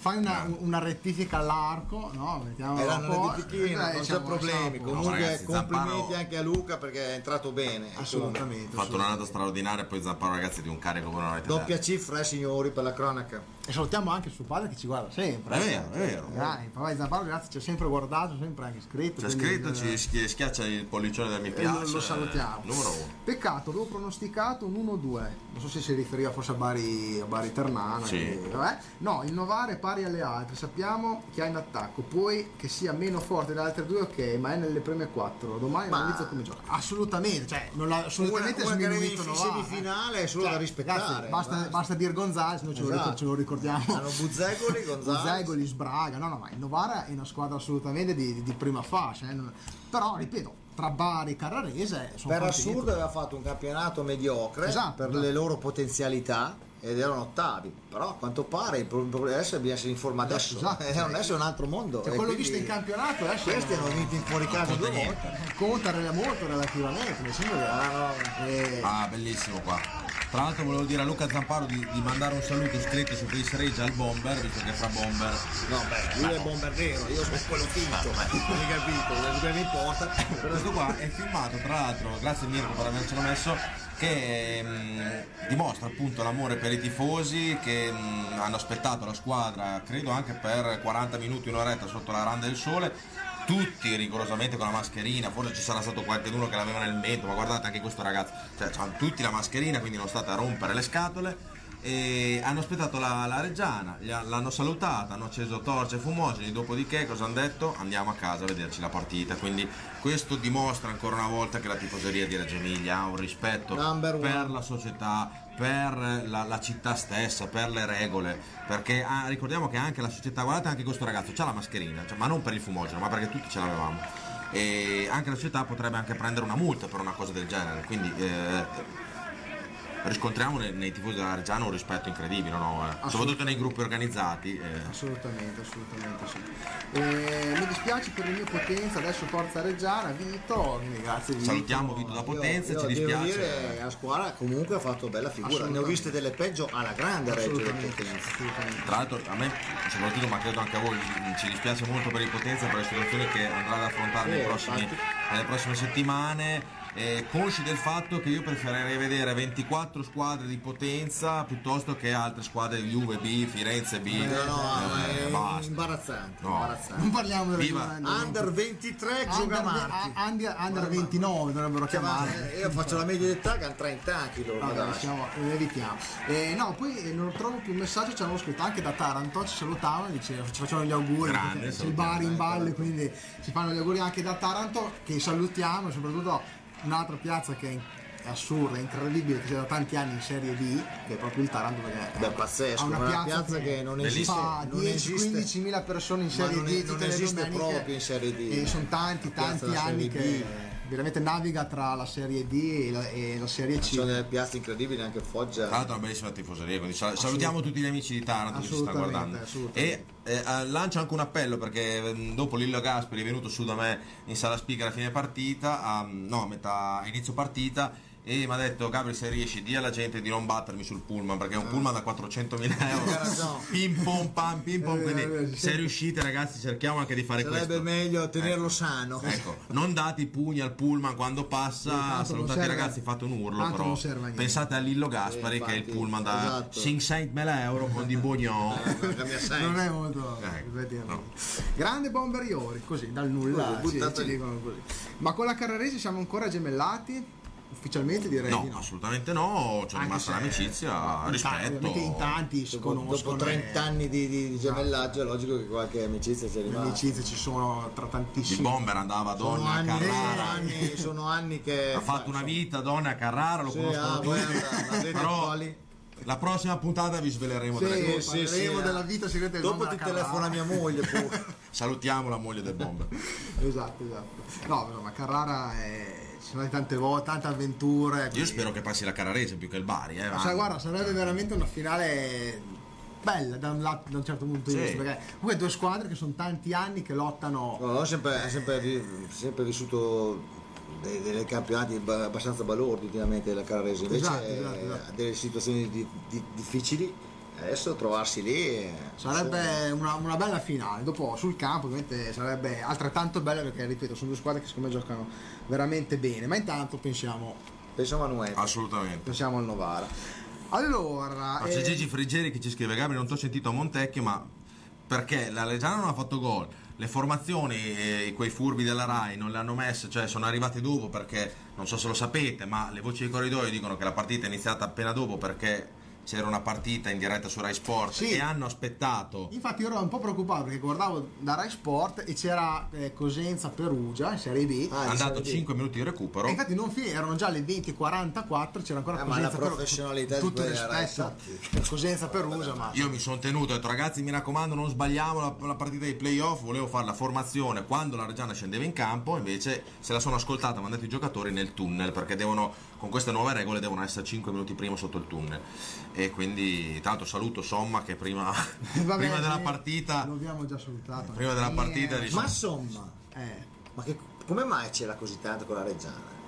Fai una, una rettifica all'arco no? Mettiamola era un una po', rettifichina, eh, non c'è siamo- problemi. siamo- Comunque ragazzi, complimenti Zamparo- anche a Luca perché è entrato bene. assolutamente Ha fatto un'annata straordinaria, poi Zamparo ragazzi di un carico come non avete Doppia detto. cifra, eh, signori, per la cronaca. e salutiamo anche suo padre che ci guarda sempre È vero, è vero. Dai, papà Zamparo grazie ci ha sempre guardato sempre anche scritto C'è scritto, eh, ci schi- schiaccia il pollicione del mi piace. lo, lo salutiamo Numero uno. peccato avevo pronosticato un 1-2 non so se si riferiva forse a Bari, a Bari Ternana Sì. che- vabbè. no il Novare è pari alle altre sappiamo che ha in attacco poi che sia meno forte delle altre due ok ma è nelle prime quattro domani Ma- analizzo come gioca assolutamente cioè non l'ha assolutamente Una- una sminuito Novara, eh. semifinale è solo da rispettare, basta, basta. basta dire Gonzales noi ce, lo, Esatto. ricor- ce lo ricordiamo Hanno Buzzegoli, *laughs* Gonzales. Buzzegoli, Sbraga no no ma il Novara è una squadra assolutamente di, di- di prima fascia eh, però ripeto tra Bari e Carrarese sono Per assurdo aveva fatto un campionato mediocre Esatto, per esatto. le loro potenzialità ed erano ottavi. Però a quanto pare il problema adesso bisogna essere informati adesso. Esatto. Eh, non è un altro mondo. Cioè, E quello quindi visto in campionato adesso Questi hanno vinto in fuori casa due volte. conta molto relativamente nel senso che Ah, no. eh, Ah, bellissimo qua. Tra l'altro volevo dire a Luca Zamparo di, di mandare un saluto scritto su Face Rage al Bomber, visto che fra Bomber. No, beh, lui è bomber nero, io sono quello finto. Hai capito? Quello che mi importa. *laughs* Questo qua è filmato, tra l'altro, grazie Mirko per avercelo messo, che mh, dimostra appunto l'amore per i tifosi che mh, hanno aspettato la squadra, credo anche per 40 minuti, un'oretta sotto la randa del sole. Tutti rigorosamente con la mascherina, forse ci sarà stato qualcuno che l'aveva nel mento, ma guardate anche questo ragazzo, cioè hanno tutti la mascherina, quindi non state a rompere le scatole e hanno aspettato la, la Reggiana, l'hanno salutata, hanno acceso torce e fumogeni, dopodiché cosa hanno detto? Andiamo a casa a vederci la partita, quindi questo dimostra ancora una volta che la tifoseria di Reggio Emilia ha un rispetto Number one. per la società, per la, la città stessa, per le regole, perché ah, ricordiamo che anche la società, guardate anche questo ragazzo, ha la mascherina, cioè, ma non per il fumogeno, ma perché tutti ce l'avevamo. E anche la società potrebbe anche prendere una multa per una cosa del genere, quindi eh, riscontriamo nei, nei tifosi della Reggiana un rispetto incredibile, no? Eh, soprattutto nei gruppi organizzati. eh. Assolutamente, assolutamente sì. Eh, mi dispiace per il mio Potenza, adesso Forza Reggiana, Vito, grazie Vito. Salutiamo Vito da Potenza, Io ci devo dispiace. dire, la squadra comunque ha fatto bella figura. Ne ho viste delle peggio alla grande Reggio Potenza. Tra l'altro a me, soprattutto, ma credo anche a voi, ci dispiace molto per il Potenza per le situazioni che andrà ad affrontare Sì, nei prossimi- nelle prossime settimane. Eh, consci del fatto che io preferirei vedere 24 squadre di Potenza piuttosto che altre squadre Juve B, Firenze B. No, no, Eh, è basta. imbarazzante, No. imbarazzante. Non parliamo del Viva. Under 23 gioca under, under, under 29 dovrebbero ma, chiamare. eh, io faccio la media d'età che hanno 30 anni loro. Vabbè, ne evitiamo. Eh, no, poi eh, non trovo più un messaggio, ci hanno scritto anche da Taranto, ci salutavano, dice, ci facevano gli auguri, Grande, c'è il bar in balle, quindi ci fanno gli auguri anche da Taranto, che salutiamo, soprattutto un'altra piazza che è, è assurda, è incredibile, che c'è da tanti anni in Serie D, che è proprio il Taranto, perché Beh, ha- pazzesco, una una piazza, piazza che non ci esiste- fa non esiste- 10-15 mila persone in Serie non D è- non le esiste proprio in Serie D. E sono tanti, tanti anni che. Veramente naviga tra la Serie D e la, e la Serie C. Ci sono delle piazze incredibili anche Foggia. Tra l'altro una bellissima tifoseria, quindi sal- salutiamo tutti gli amici di Taranto che ci stanno guardando. E eh, eh, lancio anche un appello perché eh, dopo Lillo Gasperi è venuto su da me in sala speaker a fine partita, a, no, a metà a inizio partita. E mi ha detto Gabri se riesci di alla gente di non battermi sul pullman perché è un pullman da 400.000 Hai euro pim pom pam pim pom Eh, quindi eh, sì. se riuscite ragazzi cerchiamo anche di fare Sarebbe questo meglio tenerlo sano. Ecco, non date i pugni al pullman quando passa, salutate i ragazzi, fate un urlo, però pensate a Lillo Gaspari Eh, che è il pullman da esatto. 500.000 euro con di Bognon. *laughs* Senso. non è molto Ecco, effettivamente. grande bomberiori così dal nulla Così, ci, buttato lì. dicono così ma con la Carraresi siamo ancora gemellati ufficialmente direi No, di no assolutamente no, c'è Anche rimasta se- un'amicizia, in tanti- rispetto. ovviamente in tanti si Dopo, conoscono dopo 30 e- anni di, di- di gemellaggio è logico che qualche amicizia sia le rimasta. amicizie ci sono tra Il tantissimi bomber andava a Donna anni, Carrara, anni, sono anni che ha fatto una vita Donna a Carrara, lo Sì, conoscono ah, tutti. Però la prossima puntata vi sveleremo delle sì, cose. sì, sì, della vita segreta del Dopo ti telefona mia moglie. *laughs* Salutiamo la moglie del bomber. esatto esatto no però, ma Carrara è... sono tante volte tante avventure Io quindi- spero che passi la Carrarese più che il Bari. Eh, Cioè, guarda, sarebbe veramente una finale bella da un, lato- da un certo punto di Sì. vista perché comunque due squadre che sono tanti anni che lottano No, ho sempre, sempre, sempre vissuto dei, dei campionati ba- abbastanza balordi ultimamente la Carrarese, invece Esatto, esatto, eh, esatto. ha delle situazioni di- di- difficili, adesso trovarsi lì eh, sarebbe una, una bella finale. Dopo sul campo ovviamente sarebbe altrettanto bella perché ripeto sono due squadre che secondo me giocano veramente bene. Ma intanto pensiamo, pensiamo a Manuel. Assolutamente. pensiamo al Novara. Allora Ma c'è eh, Gigi Friggeri che ci scrive Gabri non ti ho sentito a Montecchio ma perché la Reggiana non ha fatto gol? Le formazioni e quei furbi della RAI non le hanno messe cioè sono arrivate dopo perché non so se lo sapete ma le voci dei corridoi dicono che la partita è iniziata appena dopo perché c'era una partita in diretta su Rai Sport Sì. e hanno aspettato infatti io ero un po' preoccupato perché guardavo da Rai Sport e c'era eh, Cosenza Perugia in Serie B Ah, è in andato Serie B. 5 minuti di recupero E infatti non finì, erano già le 20.44, c'era ancora Eh, ma la Cosenza professionalità di tutto rispetto per Cosenza Perugia, ma io mi sono tenuto ho detto ragazzi mi raccomando non sbagliamo la, la partita dei playoff volevo fare la formazione quando la Reggiana scendeva in campo invece se la sono ascoltata mi hanno detto i giocatori nel tunnel perché devono con queste nuove regole devono essere 5 minuti prima sotto il tunnel e quindi tanto saluto Somma che prima, *laughs* *laughs* Vabbè, prima della partita lo abbiamo già salutato. prima della Eh, partita gli Ma insomma, eh, ma che- come mai c'era così tanto con la Reggiana?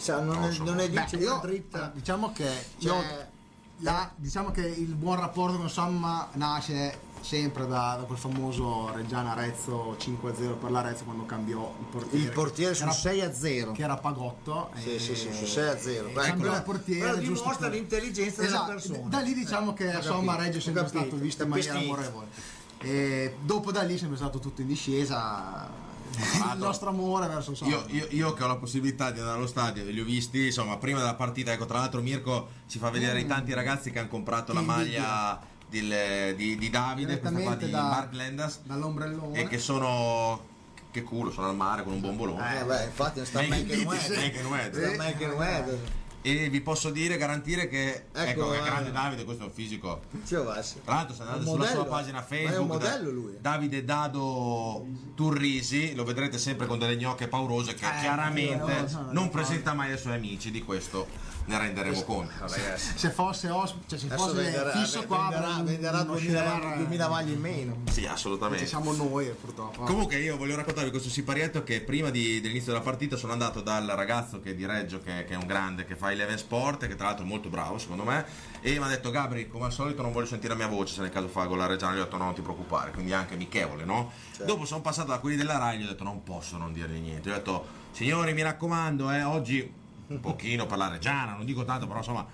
Cioè, non, è, non è Beh, dice io- dritta. diciamo che io- Cioè, la- diciamo che il buon rapporto con Somma nasce sempre da, da quel famoso Reggiana Arezzo 5-0 per l'Arezzo quando cambiò il portiere. il portiere su era- 6 a 0. che era Pagotto. Sì, e- sì, sì, su 6 a 0. e Beh, cambiò quella- il portiere. giusto dimostra per- l'intelligenza della Esatto, persona. Da lì diciamo che Ho Somma capito, Reggio è sempre capito, stato visto in maniera amorevole. E dopo da lì è sempre stato tutto in discesa. *laughs* Il nostro amore verso Somma. Io, io- io che ho la possibilità di andare allo stadio e li ho visti, insomma, prima della partita, ecco, tra l'altro Mirko ci fa vedere i tanti ragazzi che hanno comprato la maglia del- di, di Davide, questa qua di da- Mark Lendas, dall'ombrellone. e che sono, che culo, sono al mare con un bombolone. Eh, beh, infatti non sta Make- make and weather. make and weather. And weather. E vi posso dire, garantire che, ecco, Ecco, è eh. grande Davide, questo è un fisico. Tra l'altro, se andate sulla sua pagina ma è un Facebook, modello da- lui. Davide Dado Turrisi, lo vedrete sempre con delle gnocche paurose che chiaramente io, no, no, non no. presenta mai ai suoi amici, di questo ne renderemo conto. se fosse os- cioè se fosse venderà, fisso qua venderà, venderà uno 2000, share, 2000 maglie in meno. Sì, Ci assolutamente. siamo noi purtroppo. Comunque io voglio raccontarvi questo siparietto che prima di- dell'inizio della partita sono andato dal ragazzo che è di Reggio, che, che è un grande, che fa Eleven Sport, che tra l'altro è molto bravo secondo me, e mi ha detto Gabri, come al solito non voglio sentire la mia voce se nel caso fa con la Reggiana, gli ho detto no, non ti preoccupare, quindi anche amichevole, no? Dopo sono passato da quelli della Rai, gli ho detto non posso non dirgli niente, gli ho detto signori mi raccomando, eh, oggi un pochino per la Reggiana, non dico tanto, però insomma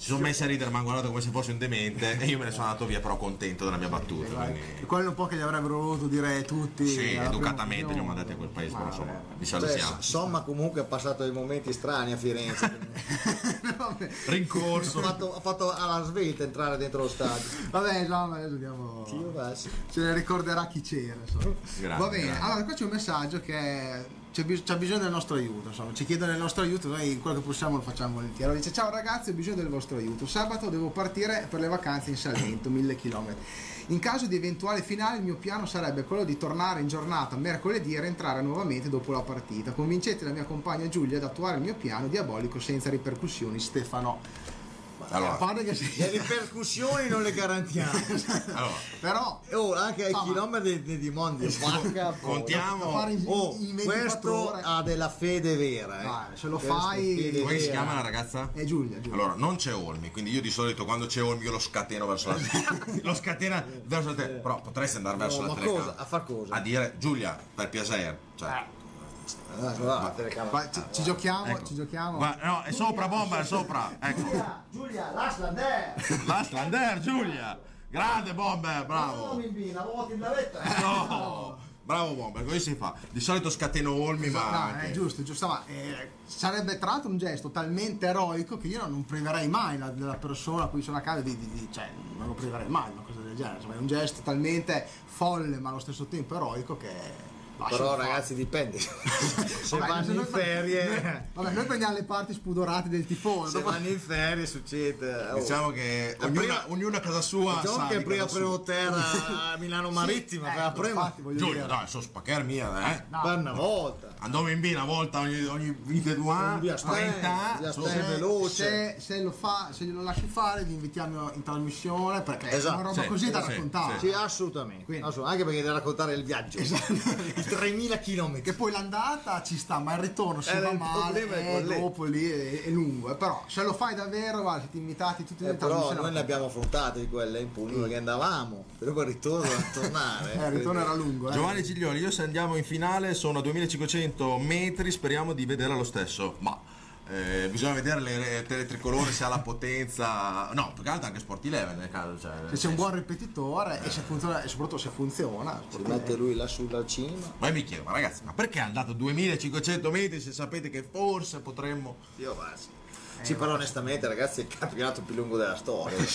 si sono messi a ridere, mi hanno guardato come se fossi un demente e io me ne sono andato via però contento della mia battuta. quindi- E quello un po' che gli avrebbero voluto dire tutti. Sì, alla educatamente li ho mandati a quel paese, però insomma, vi Cioè, salutiamo. Somma comunque ha passato dei momenti strani a Firenze. *laughs* *laughs* Vabbè, Rincorso. ha, fatto, ha fatto alla svelta entrare dentro lo stadio. Vabbè, no, ma adesso andiamo. Sì. Se ne ricorderà chi c'era. Grande, Va bene, grande. allora qua c'è un messaggio che c'è, bisogno del nostro aiuto, insomma, ci chiedono il nostro aiuto, noi quello che possiamo lo facciamo volentieri. Allora dice ciao ragazzi, ho bisogno del vostro aiuto. Sabato devo partire per le vacanze in Salento, 1000 km. In caso di eventuale finale il mio piano sarebbe quello di tornare in giornata mercoledì e rientrare nuovamente dopo la partita. Convincete la mia compagna Giulia ad attuare il mio piano diabolico senza ripercussioni, Stefano. A Allora, parte che Le sì, ripercussioni non le garantiamo. *laughs* allora, però Oh, anche ai Insomma. chilometri di, di mondi. Vacca, contiamo. Oh, in 24 questo ore. ha della fede vera. Eh. Dai, se lo Questo fai- come si chiama la ragazza? È Giulia, Giulia. Allora, non c'è Olmi, quindi io di solito quando c'è Olmi io lo scateno verso la *laughs* lo scatena verso la te. Però potresti andare verso No, la cosa? A far cosa? A dire Giulia, per piacere. Cioè, Ah, va, la telecamera. Vai, ci, giochiamo, ecco. ci giochiamo. Guarda, no, è sopra bomba, è sopra. Ecco. Giulia, Giulia. Lascia andare *laughs* Giulia. Grande bomber, bravo. Non mi imbina, vuoti in navetta. *laughs* No. Bravo bomber, così si fa. Di solito scateno Olmi, ma No, anche- è giusto, giusto, ma eh, sarebbe tra l'altro un gesto talmente eroico che io non priverei mai la, della persona a cui sono a casa di, di- di- cioè non lo priverei mai una cosa del genere, insomma è un gesto talmente folle ma allo stesso tempo eroico che Però ragazzi dipende. *laughs* Se Vabbè, vanno se in ferie. noi- vabbè, noi prendiamo le parti spudorate del tifoso. Se vanno in ferie succede. oh. Diciamo che La ognuno, prima- ognuno a casa sua Diciamo sa che prima casa sua. primo terra a *laughs* Milano Marittima, Sì, ecco, prima Giulio, dire. dai, so spaccar mia, eh. No. per una volta. Andiamo in B una volta ogni, ogni 22 anni, Via Stai, 30 via so- Stai. se, veloce. se, se lo fa, se glielo lasci fare, vi invitiamo in trasmissione perché è Esatto, una roba sì, così da sì, raccontare. Sì, assolutamente. Quindi- Assolutamente, Anche perché deve raccontare il viaggio. I *laughs* 3000 km. Che poi l'andata ci sta, ma il ritorno si Eh, va male è e lì. dopo lì è, è lungo. eh. Però se lo fai davvero, guarda, siete invitati tutti Eh, però noi ne abbiamo affrontate di quelle in pugno perché andavamo, però poi il ritorno a tornare. *laughs* Eh, il ritorno era lungo. Eh. Giovanni Giglioli, io se andiamo in finale sono a 2500 metri, speriamo di vederla lo stesso, ma eh, bisogna vedere le, le teletricolore se ha la potenza, no, più che altro anche Sport Eleven nel caso, cioè, Se c'è un buon ripetitore e, se funziona, e soprattutto se funziona. Si mette lui là sulla cima. Ma io mi chiedo, ma ragazzi, ma perché è andato a 2500 metri se sapete che forse potremmo... Io va. Sì, però onestamente ragazzi è il campionato più lungo della storia. *laughs*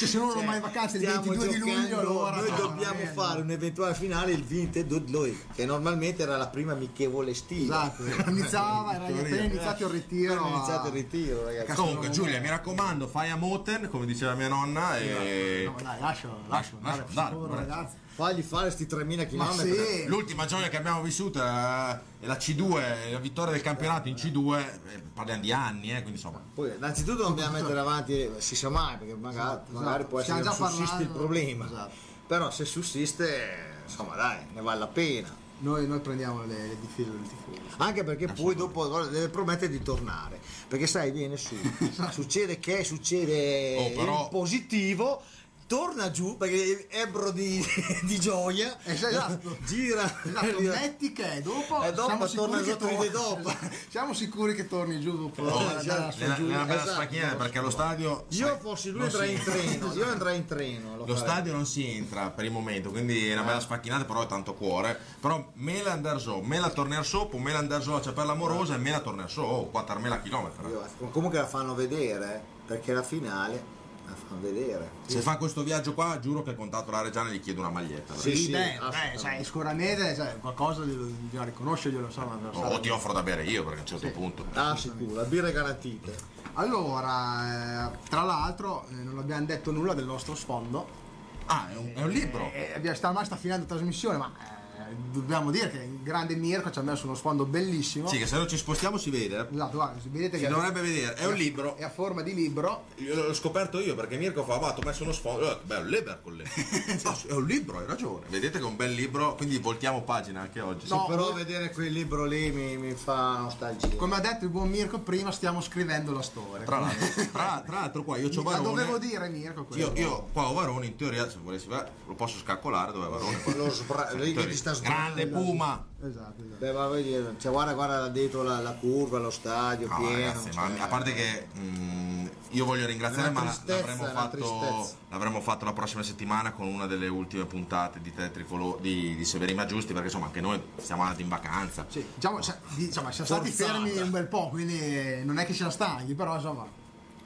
Cioè, se non hanno mai vacanze il Stiamo 22 di luglio, allora noi no, dobbiamo va bene. fare un eventuale finale il Vinte Dudloi, che normalmente era la prima amichevole estiva. Esatto, iniziava, era appena iniziato il ritiro. Appena iniziato il ritiro, ragazzi. Comunque Giulia, mi raccomando, fai a Moten, come diceva mia nonna, e... No, dai, lascialo, lascialo, lascia andare, andare, povero guarda. ragazzi. Fagli fare sti 3000 Ma km. sì, L'ultima gioia che abbiamo vissuto è la C2, la vittoria del campionato in C2, eh, parliamo di anni, eh, quindi insomma... Poi innanzitutto non dobbiamo mettere avanti, si sa mai, perché magari, Esatto, magari esatto. può essere che sussiste il problema. esatto. Però se sussiste, insomma dai, ne vale la pena. noi, noi prendiamo le, le difese del tifoso. Anche perché poi dopo deve promettere di tornare. Perché sai, viene su, *laughs* succede che succede Oh, però- positivo. Torna giù perché è ebbro di, *laughs* di gioia, Esatto. gira, Esatto, metti che dopo, E dopo siamo torna sicuri che sotto di torni- dopo. *laughs* siamo sicuri che torni giù dopo Oh, andare a nella, giù. nella bella esatto. sfacchina perché allo stadio Io sai, fossi lui andrei in treno, io andrei in treno. Lo farei. stadio non si entra per il momento, quindi è una bella sfacchinata, però è tanto cuore. Però me la andare so, me la tornare sopra, me la andare so a per l'amorosa e me la tornare so, oh, 4.000 km. Io- Comunque la fanno vedere, perché la finale la fanno vedere. Se fa questo viaggio qua, giuro che il contatto alla Reggiana gli chiedo una maglietta. Sì, Sì, sì, beh, beh, sai, sicuramente cioè, qualcosa bisogna riconoscerglielo. So, O ti offro da bere io perché a un certo punto. Ah, sicuro, la birra è garantita. Allora, eh, tra l'altro, eh, non abbiamo detto nulla del nostro sfondo. Ah, è un, è un libro. Eh, abbiamo- sta, ormai sta finendo la trasmissione, ma eh, dobbiamo dire che grande Mirko ci ha messo uno sfondo bellissimo. Sì, che se non ci spostiamo si vede. Esatto, guarda, vedete Si che dovrebbe vedere, è un libro. è a forma di libro. L'ho scoperto io perché Mirko fa, ma ti ho messo uno sfondo. Ho detto, Beh, è un libro con lei. Sì, è un libro, hai ragione. Vedete che è un bel libro, quindi voltiamo pagina anche oggi. No, Però vedere quel libro lì mi, mi fa nostalgia. Come ha detto il buon Mirko prima, stiamo scrivendo la storia. Tra l'altro, tra, tra l'altro qua io c'ho La Varone. dovevo dire Mirko. Io, io qua ho Varone, in teoria se volessi va- lo posso scaccolare dove è Varone. Lo sbra- sta Grande sbrando. Puma. Esatto, esatto. Beh, ma vedi, cioè, guarda, guarda dentro la, la curva, lo stadio No, pieno. ragazzi, ma cioè, a parte che mm, io voglio ringraziare, Una ma la- tristezza, l'avremmo fatto, l'avremmo fatto la prossima settimana con una delle ultime puntate di Tele Tricolore di, di Severima Giusti, perché insomma anche noi siamo andati in vacanza. Sì, diciamo, cioè, diciamo, siamo stati fermi un bel po', quindi non è che siamo stanchi, però insomma.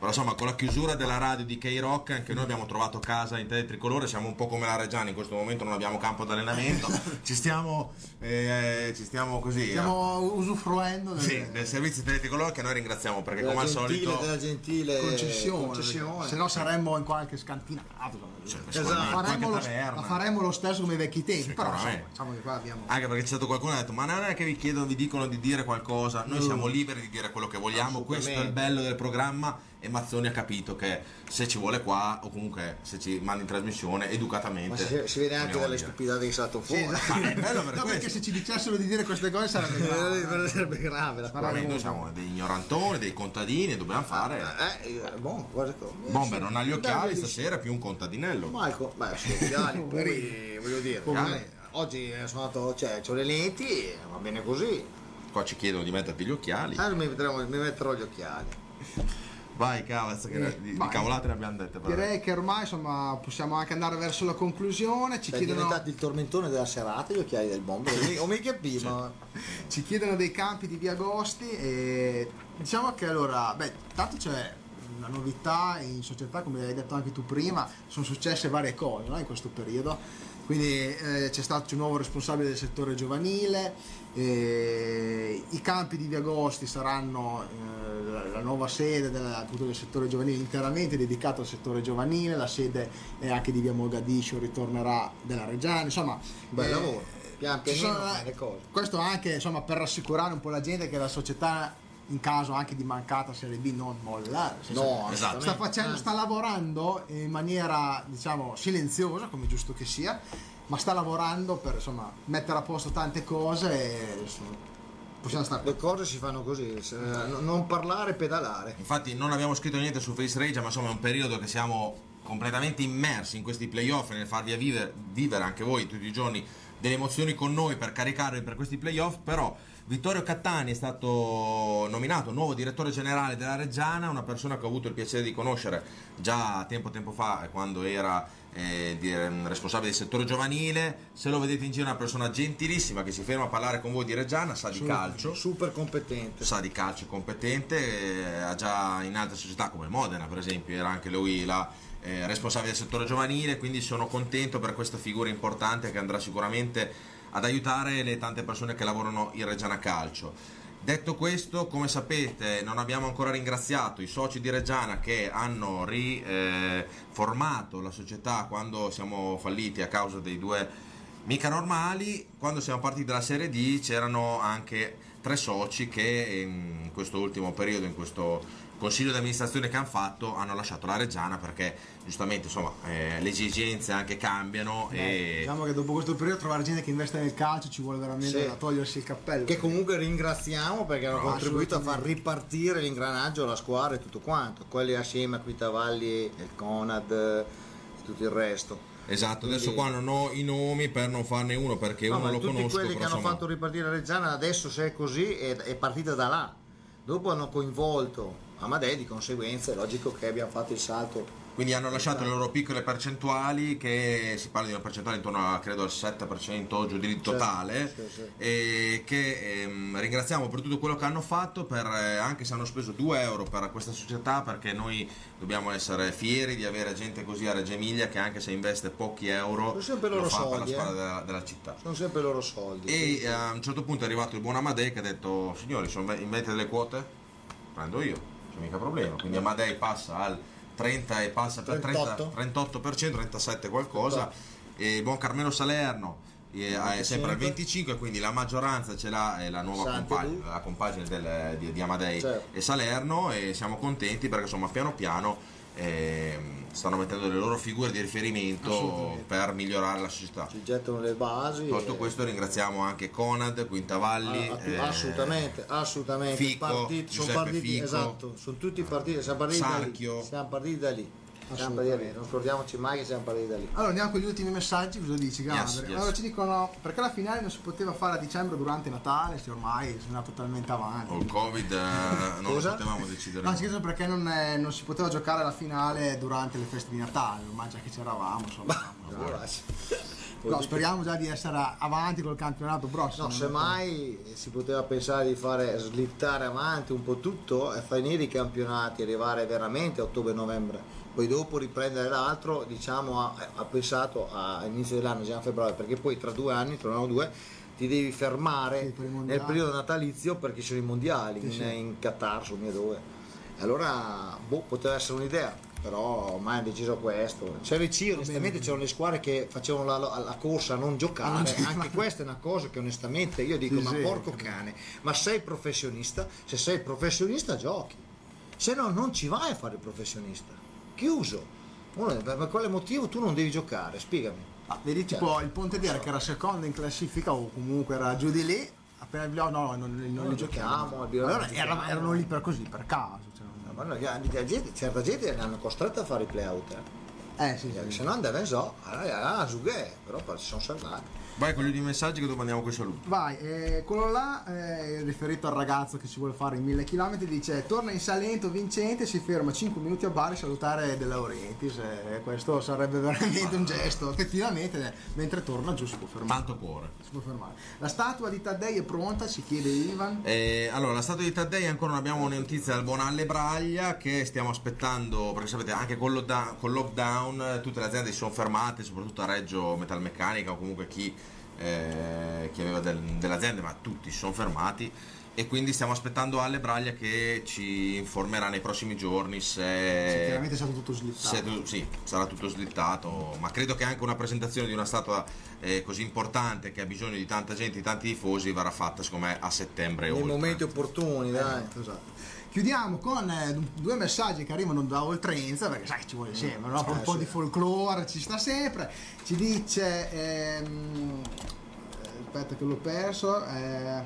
Però insomma con la chiusura della radio di K-Rock anche noi abbiamo trovato casa in Tele Tricolore, siamo un po' come la Reggiana, in questo momento non abbiamo campo d'allenamento, *laughs* ci stiamo, eh, ci stiamo così... Stiamo usufruendo eh, del, sì, del servizio Tele Tricolore che noi ringraziamo perché come al gentile, solito... della gentile concessione, concessione. se no saremmo in qualche scantinato. sicuramente Esatto. faremmo, lo, faremmo lo stesso come i vecchi tempi, però insomma, diciamo che qua abbiamo. Anche perché c'è stato qualcuno che ha detto: Ma non è che vi chiedono, vi dicono di dire qualcosa, noi siamo liberi di dire quello che vogliamo. Questo è il bello del programma. E Mazzoni ha capito che se ci vuole qua, o comunque se ci manda in trasmissione, Ma educatamente. si, si vede anche dalle stupidate che è stato fuori. Ma è bello per No, perché se ci dicessero di dire queste cose sarebbe *laughs* grave. Sarebbe grave la cosa. Noi siamo dei ignorantoni, dei contadini, dobbiamo fare. Eh, eh, boh, guarda come. Bomber non ha gli occhiali, stasera più un contadinello. Marco, beh, sì, occhiali, *laughs* poi voglio dire, magari oggi sono andato, cioè, ho le lenti, va bene così. Qua ci chiedono di metterti gli occhiali. Ah, mi, metterò, mi metterò gli occhiali. *laughs* Vai, cavazzo, che Eh, di, di vai. cavolate ne abbiamo dette. però. Direi che ormai insomma possiamo anche andare verso la conclusione. Ci Sei chiedono, il tormentone della serata gli occhiali del bomber. O mica prima. ci chiedono dei campi di via Agosti e diciamo che allora, beh, tanto c'è una novità in società, come hai detto anche tu prima, sono successe varie cose no, in questo periodo. Quindi eh, c'è stato un nuovo responsabile del settore giovanile, eh, i campi di Via Agosti saranno eh, la, nuova sede del, del settore giovanile interamente dedicato al settore giovanile, la sede è anche di Via Mogadiscio ritornerà della Reggiana, insomma Bel eh, lavoro. Pian pianino le cose. questo anche insomma, per rassicurare un po' la gente che la società in caso anche di mancata Serie B non molla, No, esatto. sta, facendo, sta lavorando in maniera diciamo silenziosa come giusto che sia ma sta lavorando per insomma mettere a posto tante cose e insomma, possiamo stare Le cose si fanno così, se- no- non parlare, pedalare. Infatti non abbiamo scritto niente su Face Rage, ma insomma è un periodo che siamo completamente immersi in questi playoff e nel farvi vivere, vivere anche voi tutti i giorni delle emozioni con noi per caricarvi per questi playoff, però Vittorio Cattani è stato nominato nuovo direttore generale della Reggiana, una persona che ho avuto il piacere di conoscere già tempo tempo fa quando era eh, di- ehm, responsabile del settore giovanile, se lo vedete in giro è una persona gentilissima che si ferma a parlare con voi di Reggiana, sa di calcio Super competente. sa di calcio competente, eh, ha già in altre società come Modena per esempio, era anche lui la eh, responsabile del settore giovanile, quindi sono contento per questa figura importante che andrà sicuramente ad aiutare le tante persone che lavorano in Reggiana Calcio. Detto questo, come sapete, non abbiamo ancora ringraziato i soci di Reggiana che hanno riformato la società quando siamo falliti a causa dei due mica normali. Quando siamo partiti dalla Serie D c'erano anche tre soci che in questo ultimo periodo, in questo consiglio di amministrazione che hanno fatto hanno lasciato la Reggiana perché giustamente insomma eh, le esigenze anche cambiano Eh, e Diciamo che dopo questo periodo trovare gente che investe nel calcio ci vuole veramente Sì. da togliersi il cappello. Che comunque ringraziamo perché hanno No, contribuito a far ripartire l'ingranaggio, la squadra e tutto quanto. Quelli assieme a Quitavalli, il Conad e tutto il resto. esatto adesso Quindi- qua non ho i nomi per non farne uno perché No, uno ma lo tutti conosco quelli che hanno insomma, fatto ripartire Reggiana adesso se è così è, è partita da là. Dopo hanno coinvolto Amadei, di conseguenza è logico che abbiamo fatto il salto. Quindi hanno lasciato le loro piccole percentuali che si parla di una percentuale intorno a credo al 7% giù di totale sì, sì. e che ehm, ringraziamo per tutto quello che hanno fatto per, eh, anche se hanno speso 2 euro per questa società perché noi dobbiamo essere fieri di avere gente così a Reggio Emilia che anche se investe pochi euro Sono sempre lo fa per la soldi, squadra eh. della, della città. Sono sempre loro soldi. E eh, a un certo punto è arrivato il buon Amadei che ha detto signori sono in vendita delle quote? Prendo io, c'è mica problema. Quindi Amadei passa al 30 e passa per 30, 38. 38%, 37 qualcosa. E il buon Carmelo Salerno eh, è sempre al 25 quindi la maggioranza ce l'ha è la nuova compagine, la compagine del- di, di Amadei Certo. e Salerno e siamo contenti perché insomma piano piano ehm, stanno mettendo le loro figure di riferimento per migliorare la società. Ci gettano le basi. Tolto e- questo ringraziamo anche Conad, Quintavalli, Ah, eh, assolutamente, assolutamente. Fico, Partiti- sono partiti, Fico. esatto, sono tutti partiti, siamo partiti Sarchio. da lì. Siamo partiti da lì. Siamo partiti da lì. Non scordiamoci mai che siamo partiti da lì. Allora andiamo con gli ultimi messaggi, cosa dici Gabriele? Yes, yes. Allora ci dicono perché la finale non si poteva fare a dicembre durante Natale, se ormai si è andato talmente avanti. Col Covid eh, *laughs* non Cosa? lo potevamo decidere. No, noi. si chiedono perché non, è- non si poteva giocare la finale durante le feste di Natale, ormai già che c'eravamo, insomma. No, speriamo già di essere avanti col campionato prossimo. No, semmai si poteva pensare di fare slittare avanti un po' tutto e finire i campionati, arrivare veramente a ottobre-novembre, poi dopo riprendere l'altro, diciamo, ha, ha pensato a inizio dell'anno, già a febbraio, perché poi tra due anni, tra uno o due, ti devi fermare Sì, per nel periodo natalizio perché ci sono i mondiali Sì, in, sì. in Qatar, su mia dove. Allora, boh, poteva essere un'idea, però ormai hanno deciso questo. C'era il C, onestamente c'erano le squadre che facevano la, la- la corsa a non giocare, anche questa è una cosa che onestamente io dico, ma porco cane, ma sei professionista? Se sei professionista giochi, se no non ci vai a fare il professionista. Chiuso. Uno- per quale motivo tu non devi giocare? Spiegami. Ah, vedi tipo il Pontedera che era secondo in classifica o comunque era giù di lì, appena no, no, non, non Non li giochiamo. Allora erano, erano lì per così, per caso. cioè, no, la gente- certa gente l'hanno costretta a fare i play-out. eh. Eh sì, sì. Se no andava so, allora ah, Zughe, però poi si sono salvati. Vai con gli ultimi messaggi che dopo andiamo con i saluti. Vai, eh, quello là, eh, riferito al ragazzo che ci vuole fare i mille chilometri, dice torna in Salento vincente, si ferma 5 minuti a Bari a salutare De Laurentiis, eh, questo sarebbe veramente un gesto, effettivamente, mentre torna giù si può fermare. Tanto cuore. Si può fermare. La statua di Taddei è pronta, ci chiede Ivan. Eh, allora, la statua di Taddei ancora non abbiamo una notizia dal buon Alle Braglia che stiamo aspettando, perché sapete anche con, con lockdown tutte le aziende si sono fermate, soprattutto a Reggio Metalmeccanica o comunque chi, eh, chi aveva del- delle aziende, ma tutti si sono fermati e quindi stiamo aspettando Alle Braglia che ci informerà nei prossimi giorni se... Chiaramente stato tutto slittato. Se sì, sarà tutto slittato, ma credo che anche una presentazione di una statua eh, così importante che ha bisogno di tanta gente, di tanti tifosi, verrà fatta secondo me a settembre o Nei momenti opportuni, dai. Esatto, esatto. Chiudiamo con eh, due messaggi che arrivano da Oltrenza, perché sai ci vuole sempre, no? un po' di folklore ci sta sempre. Ci dice, ehm, eh, aspetta che l'ho perso, eh,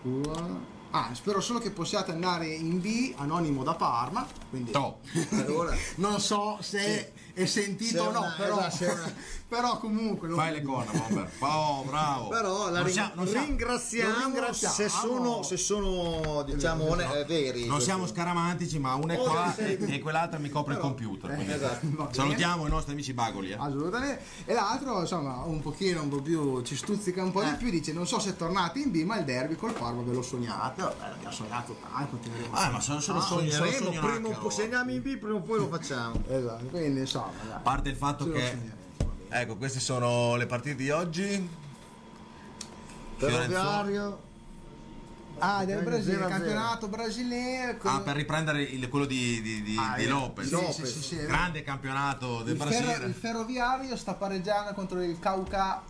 scusa. Ah, spero solo che possiate andare in B, anonimo da Parma, quindi No. Allora, *laughs* non so se è sentito Se o no, una- però, esatto, se una- *laughs* però comunque... lo- Fai le corna, Bomber. Oh, bravo. però la ring- siamo- ringraziamo, ringraziamo. se sono, se sono diciamo one- eh, veri. Non siamo scaramantici, ma una è qua e quell'altra mi copre il computer. quindi Esatto. *laughs* Salutiamo i nostri amici Bagoli. eh. Assolutamente. E l'altro, insomma, un pochino, un po' più, ci stuzzica un po' Eh. di più, dice non so se tornate in B, ma il derby col Parma ve lo sognate. Vabbè, abbiamo sognato tanto, continueremo. Ah, ma sono solo sogni, sono Sogneremo, prima o poi, se andiamo in B, prima o poi lo facciamo. Esatto, quindi insomma. A parte il fatto che. Ecco, queste sono le partite di oggi. Ferroviario. Ah, del Brasile, zero. campionato brasiliano. con- Ah, per riprendere il- quello di, di, di, Ah, di eh, Lopez. sì, Lopez. sì, sì, sì, Grande campionato del il, ferro- Brasile. il ferroviario sta pareggiando contro il Cauca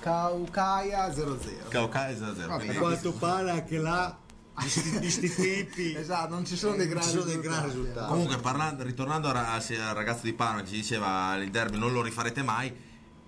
Caucaia 0-0. Caucaia 0 Va bene. A quanto pare anche là di sti, di sti tempi. *laughs* esatto, non ci sono dei grandi sono dei gran risultati. risultati. Comunque, parlando, ritornando al, ra- al ragazzo di Parma che ci diceva il derby non lo rifarete mai,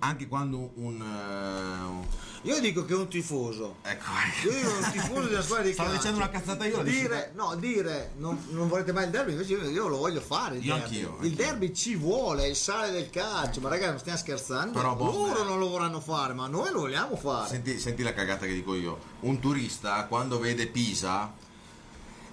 anche quando un... un- Io dico che un tifoso. ecco, Io dico un tifoso della squadra di Stavo calcio. dicendo una cazzata io, Dire, no, dire non, non volete mai il derby, invece io, io lo voglio fare. Il Io derby. anch'io, Il anch'io. derby ci vuole, il sale del calcio. Ma ragazzi, non stiamo scherzando. Però, boh, Loro eh. non lo vorranno fare, ma noi lo vogliamo fare. Senti, senti la cagata che dico io. Un turista quando vede Pisa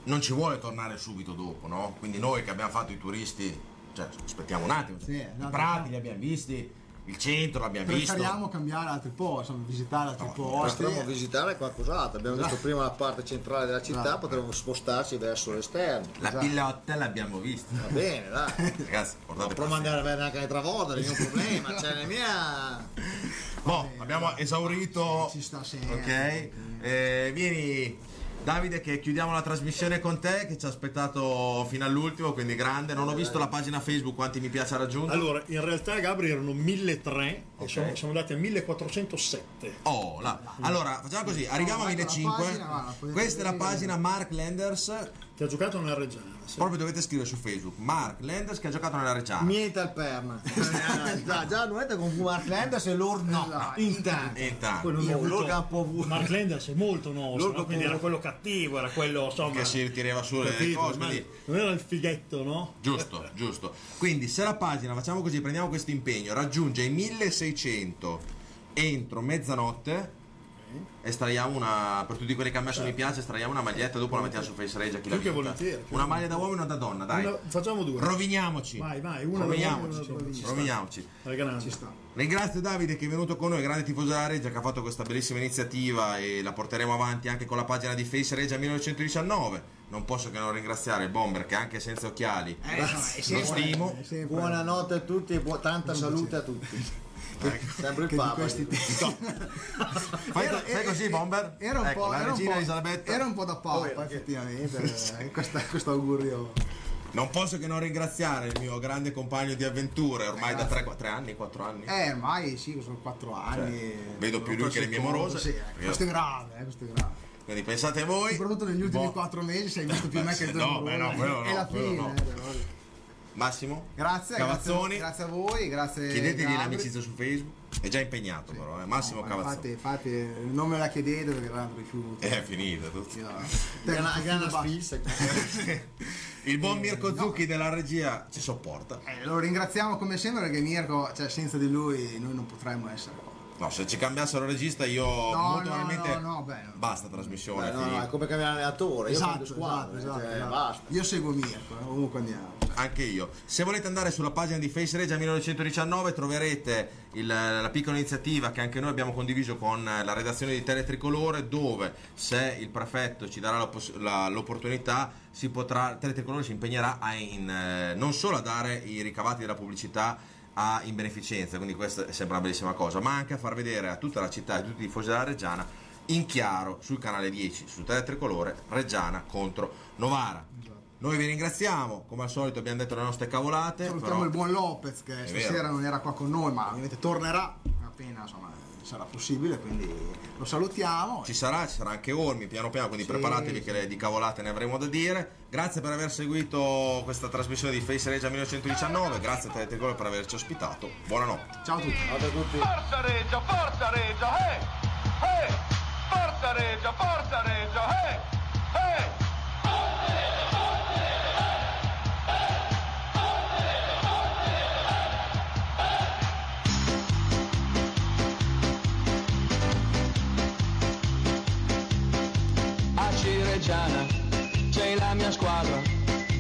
non ci vuole tornare subito dopo, no? Quindi noi che abbiamo fatto i turisti, cioè aspettiamo un attimo. Sì, I no, prati no. li abbiamo visti, il centro l'abbiamo visto. Preferiamo cambiare altri posti, insomma, visitare altri posti. Potremmo visitare qualcos'altro. Abbiamo Esatto. visto prima la parte centrale della città, potremmo spostarci verso l'esterno. La pillotta l'abbiamo vista. Va bene, dai. *laughs* Ragazzi, portate Potremmo andare a vedere anche le travolta, non è un *laughs* problema. Cioè, la mia. Boh, abbiamo esaurito. Ci sta sempre. Ok. Eh, vieni. Davide che chiudiamo la trasmissione con te che ci ha aspettato fino all'ultimo, quindi grande. Non ho visto la pagina Facebook quanti mi piace ha raggiunto. Allora, in realtà Gabri erano 1003 Ok. e siamo, siamo andati a 1407. Oh, là. Allora, facciamo così, arriviamo a ecco la 1500. pagina, guarda, potete Questa è la pagina Mark Landers. Che ha giocato nella Reggiana. sì. Proprio dovete scrivere su Facebook. Mark Landers che ha giocato nella Reggiana. Niente al perna. *laughs* già, già non è con Mark Landers e loro no. Esatto. Intanto. Intanto. Avuto- Mark Landers è molto nostro, no? quindi era quello cattivo, era quello insomma. Che si ritirava su le capito, cose. ma quindi- Non era il fighetto, no? Giusto, giusto. Quindi se la pagina, facciamo così, prendiamo questo impegno, raggiunge i 1600 entro mezzanotte, estraiamo una, per tutti quelli che hanno messo mi piace, estraiamo una maglietta, dopo la mettiamo su Face Rage a chi la vinta. volentieri, Una maglia da uomo e una da donna, dai. Una- facciamo due. Roviniamoci. Vai, vai, una da roviniamoci. uomo una da donna. roviniamoci. Ci sta. Ringrazio Davide che è venuto con noi, grande tifoso della Regia, che ha fatto questa bellissima iniziativa e la porteremo avanti anche con la pagina di Face Regia 1919. Non posso che non ringraziare il bomber che anche senza occhiali Eh, è lo stimo. sempre- Buonanotte a tutti e buo- tanta salute a tutti. Sempre il Papa. questi tempi. Fai, Era- fai così, bomber? Era un, ecco, po', la era, un po', Elisabetta. era un po' da papa, Oh, effettivamente. *laughs* eh, questa- questo augurio. Non posso che non ringraziare il mio grande compagno di avventure, ormai da 3 anni, 4 anni. Eh, ormai sì, sono quattro anni. Cioè, vedo più lui che le mie morose. Sì, eh, questo è grave, eh, questo è grave. Quindi pensate voi. Soprattutto negli ultimi Boh. quattro mesi sei visto più me che il No, beh, no, quello no, È la fine. no. eh. Massimo? Grazie, Cavazzoni? grazie, grazie a voi, grazie. Chiedetegli l'amicizia su Facebook. È già impegnato però, eh. Massimo No, Cavazzoni. infatti, infatti, non me la chiedete perché l'hanno rifiuto. È finita tutto. Io- Grana, grana spissa. Il buon Mirko Zucchi della regia ci sopporta. Eh, lo ringraziamo come sempre perché Mirko, cioè senza di lui noi non potremmo essere qua. No, se ci cambiassero regista io molto no, probabilmente no, no, beh, no. basta trasmissione. Beh, no, no, è come cambiare allenatore. Io Esatto, squadra. esatto, cioè, esatto. basta. Io seguo Mirko, eh, ovunque andiamo. Anche io. Se volete andare sulla pagina di Face Regia 1919 troverete il- la piccola iniziativa che anche noi abbiamo condiviso con la redazione di Tele Tricolore dove se il prefetto ci darà la poss- la- l'opportunità si potrà, Tele Tricolore si impegnerà a in, eh, non solo a dare i ricavati della pubblicità a- in beneficenza, quindi questa è sempre una bellissima cosa, ma anche a far vedere a tutta la città e a tutti i tifosi della Reggiana in chiaro sul canale 10 su Tele Tricolore Reggiana contro Novara. Noi vi ringraziamo, come al solito abbiamo detto le nostre cavolate. Salutiamo però- il buon Lopez che stasera vero. non era qua con noi, ma ovviamente tornerà appena insomma, sarà possibile, quindi lo salutiamo. Ci sarà, ci sarà anche Ormi piano piano, quindi Sì, preparatevi sì. che le- di cavolate ne avremo da dire. Grazie per aver seguito questa trasmissione di Face Regia 1919, grazie a Teletricolore per averci ospitato. Buonanotte. Ciao a tutti. Ciao a tutti. Forza Regia, forza Regia, hey! Hey! Forza Regia, forza Regia, hey! Hey! a Cireggiana c'è la mia squadra,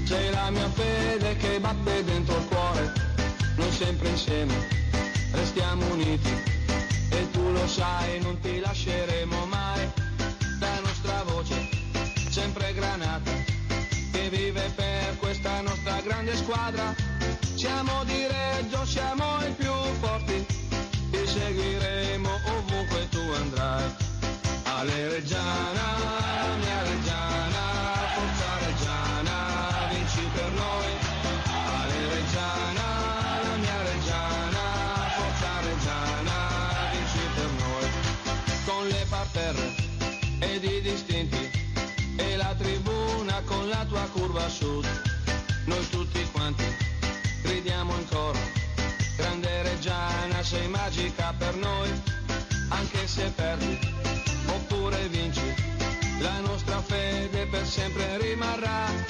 c'è la mia fede che batte dentro il cuore, noi sempre insieme restiamo uniti e tu lo sai non ti lasceremo mai, la nostra voce sempre granata che vive per questa nostra grande squadra, siamo di Reggio, siamo i più forti, ti seguiremo ovunque tu andrai. Ale Reggiana, se perdi oppure vinci, la nostra fede per sempre rimarrà.